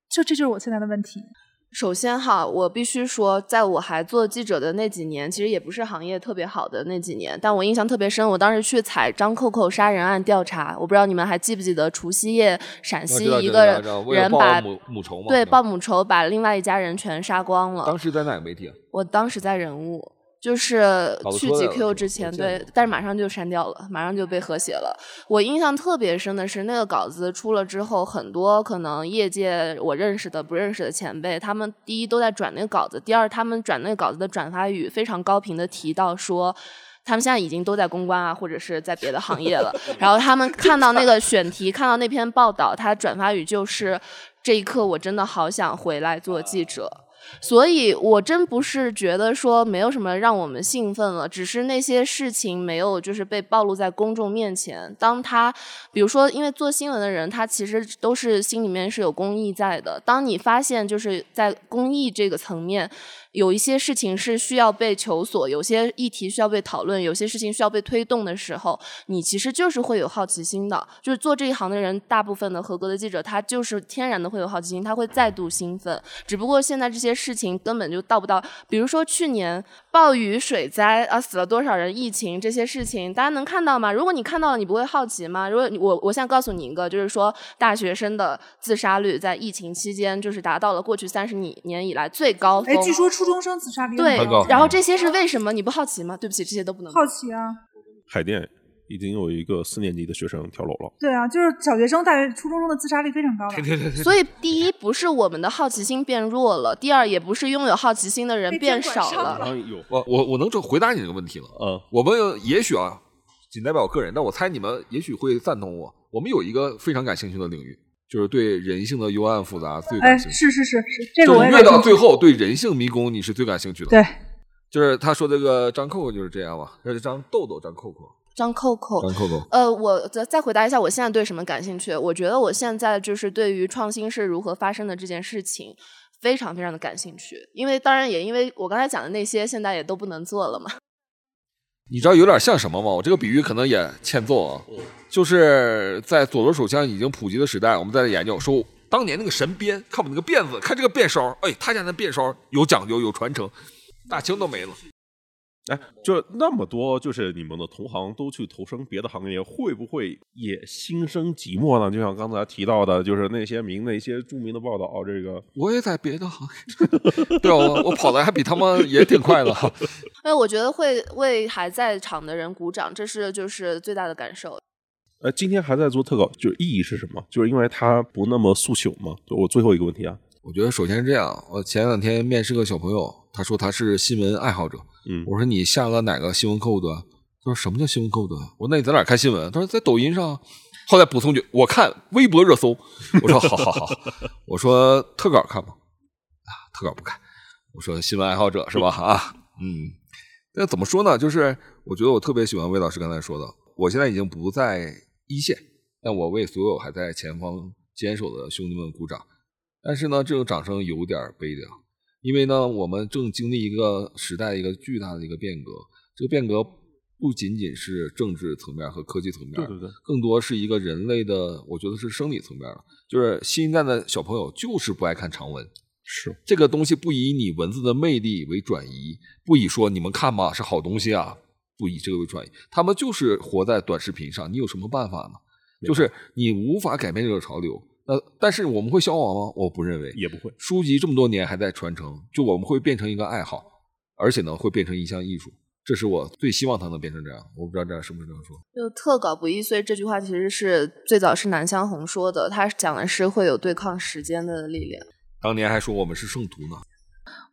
[SPEAKER 4] 就这就是我现在的问题。
[SPEAKER 5] 首先哈，我必须说，在我还做记者的那几年，其实也不是行业特别好的那几年，但我印象特别深。我当时去采张扣扣杀人案调查，我不知道你们还记不记得，除夕夜陕西一个人把
[SPEAKER 3] 母母仇嘛，
[SPEAKER 5] 对报母仇，把另外一家人全杀光了。
[SPEAKER 3] 当时在哪个媒体啊？
[SPEAKER 5] 我当时在人物。就是去 GQ 之前，对，但是马上就删掉了，马上就被和谐了。我印象特别深的是，那个稿子出了之后，很多可能业界我认识的、不认识的前辈，他们第一都在转那个稿子，第二他们转那个稿子的转发语非常高频的提到说，他们现在已经都在公关啊，或者是在别的行业了。然后他们看到那个选题，看到那篇报道，他转发语就是：“这一刻我真的好想回来做记者。”所以，我真不是觉得说没有什么让我们兴奋了，只是那些事情没有就是被暴露在公众面前。当他，比如说，因为做新闻的人，他其实都是心里面是有公益在的。当你发现就是在公益这个层面，有一些事情是需要被求索，有些议题需要被讨论，有些事情需要被推动的时候，你其实就是会有好奇心的。就是做这一行的人，大部分的合格的记者，他就是天然的会有好奇心，他会再度兴奋。只不过现在这些事情根本就到不到，比如说去年暴雨、水灾啊，死了多少人，疫情这些事情，大家能看到吗？如果你看到了，你不会好奇吗？如果我我现在告诉你一个，就是说大学生的自杀率在疫情期间就是达到了过去三十年以来最高峰。
[SPEAKER 4] 哎，据说初中生自杀率
[SPEAKER 5] 对
[SPEAKER 4] 很高，
[SPEAKER 5] 然后这些是为什么？你不好奇吗？对不起，这些都不能
[SPEAKER 4] 好奇啊。
[SPEAKER 2] 海淀已经有一个四年级的学生跳楼了。
[SPEAKER 4] 对啊，就是小学生、大学、初中生的自杀率非常高的。
[SPEAKER 5] 所以，第一不是我们的好奇心变弱了，第二也不是拥有好奇心的人变少了。
[SPEAKER 2] 有
[SPEAKER 3] 我我我能这回答你这个问题了。
[SPEAKER 2] 嗯，
[SPEAKER 3] 我们也许啊，仅代表我个人，但我猜你们也许会赞同我。我们有一个非常感兴趣的领域，就是对人性的幽暗复杂最
[SPEAKER 4] 哎，
[SPEAKER 3] 感兴趣。
[SPEAKER 4] 是是是是，这个我
[SPEAKER 3] 越到最后，对人性迷宫你是最感兴趣的。
[SPEAKER 4] 对，
[SPEAKER 3] 就是他说这个张扣扣就是这样嘛，这是张豆豆张扣扣
[SPEAKER 5] 张扣扣，
[SPEAKER 3] 张扣扣。
[SPEAKER 5] 呃，我再再回答一下，我现在对什么感兴趣？我觉得我现在就是对于创新是如何发生的这件事情，非常非常的感兴趣。因为当然也因为我刚才讲的那些，现在也都不能做了嘛。
[SPEAKER 3] 你知道有点像什么吗？我这个比喻可能也欠揍啊，就是在左轮手枪已经普及的时代，我们在研究说当年那个神鞭，看我们那个辫子，看这个辫梢，哎，他家那辫梢有讲究，有传承，大清都没了。
[SPEAKER 2] 哎，就那么多，就是你们的同行都去投身别的行业，会不会也心生寂寞呢？就像刚才提到的，就是那些名那些著名的报道，这个
[SPEAKER 3] 我也在别的行业，对哦，我我跑的还比他们也挺快的。
[SPEAKER 5] 哎，我觉得会为还在场的人鼓掌，这是就是最大的感受。
[SPEAKER 2] 呃，今天还在做特稿，就是意义是什么？就是因为它不那么速朽吗？我最后一个问题啊，
[SPEAKER 3] 我觉得首先是这样，我前两天面试个小朋友，他说他是新闻爱好者。
[SPEAKER 2] 嗯，
[SPEAKER 3] 我说你下了哪个新闻客户端？他说什么叫新闻客户端？我说那你在哪看新闻？他说在抖音上。后来补充句，我看微博热搜。我说好好好。我说特稿看吗？啊，特稿不看。我说新闻爱好者是吧？啊，嗯。那怎么说呢？就是我觉得我特别喜欢魏老师刚才说的。我现在已经不在一线，但我为所有还在前方坚守的兄弟们鼓掌。但是呢，这种掌声有点悲凉。因为呢，我们正经历一个时代一个巨大的一个变革，这个变革不仅仅是政治层面和科技层面，
[SPEAKER 2] 对对对，
[SPEAKER 3] 更多是一个人类的，我觉得是生理层面的，就是新一代的小朋友就是不爱看长文，
[SPEAKER 2] 是
[SPEAKER 3] 这个东西不以你文字的魅力为转移，不以说你们看吧是好东西啊，不以这个为转移，他们就是活在短视频上，你有什么办法呢？就是你无法改变这个潮流。呃，但是我们会消亡吗？我不认为，
[SPEAKER 2] 也不会。
[SPEAKER 3] 书籍这么多年还在传承，就我们会变成一个爱好，而且呢，会变成一项艺术。这是我最希望它能变成这样。我不知道这样是不是这样说。
[SPEAKER 5] 就特稿不易碎这句话，其实是最早是南湘红说的，他讲的是会有对抗时间的力量。
[SPEAKER 3] 当年还说我们是圣徒呢。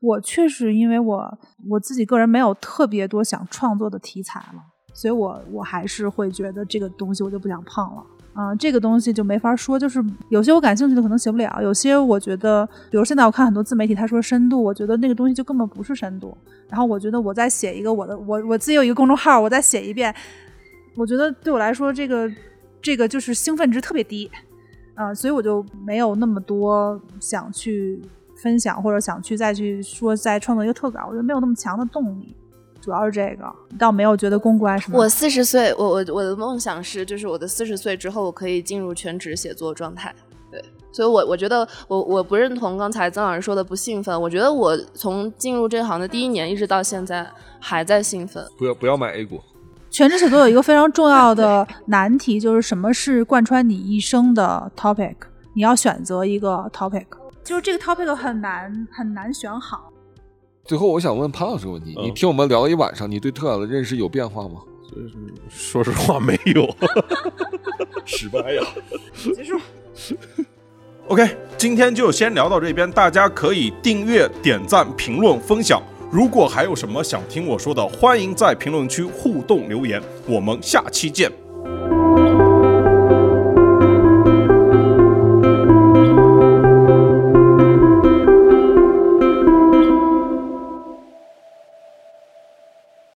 [SPEAKER 4] 我确实因为我我自己个人没有特别多想创作的题材了，所以我我还是会觉得这个东西我就不想碰了。啊，这个东西就没法说，就是有些我感兴趣的可能写不了，有些我觉得，比如现在我看很多自媒体，他说深度，我觉得那个东西就根本不是深度。然后我觉得我再写一个我的，我我自己有一个公众号，我再写一遍，我觉得对我来说，这个这个就是兴奋值特别低，啊，所以我就没有那么多想去分享或者想去再去说再创作一个特稿，我觉得没有那么强的动力。主要是这个，倒没有觉得公关什么。
[SPEAKER 5] 我四十岁，我我我的梦想是，就是我的四十岁之后，我可以进入全职写作状态。对，所以，我我觉得，我我不认同刚才曾老师说的不兴奋。我觉得我从进入这行的第一年一直到现在还在兴奋。
[SPEAKER 3] 不要不要买 A 股。
[SPEAKER 4] 全职写作有一个非常重要的 难题，就是什么是贯穿你一生的 topic？你要选择一个 topic，就是这个 topic 很难很难选好。
[SPEAKER 3] 最后，我想问潘老师个问题：你听我们聊了一晚上，你对特雅的认识有变化吗？
[SPEAKER 2] 说实话，没有。失败呀！
[SPEAKER 4] 结束。
[SPEAKER 2] OK，今天就先聊到这边，大家可以订阅、点赞、评论、分享。如果还有什么想听我说的，欢迎在评论区互动留言。我们下期见。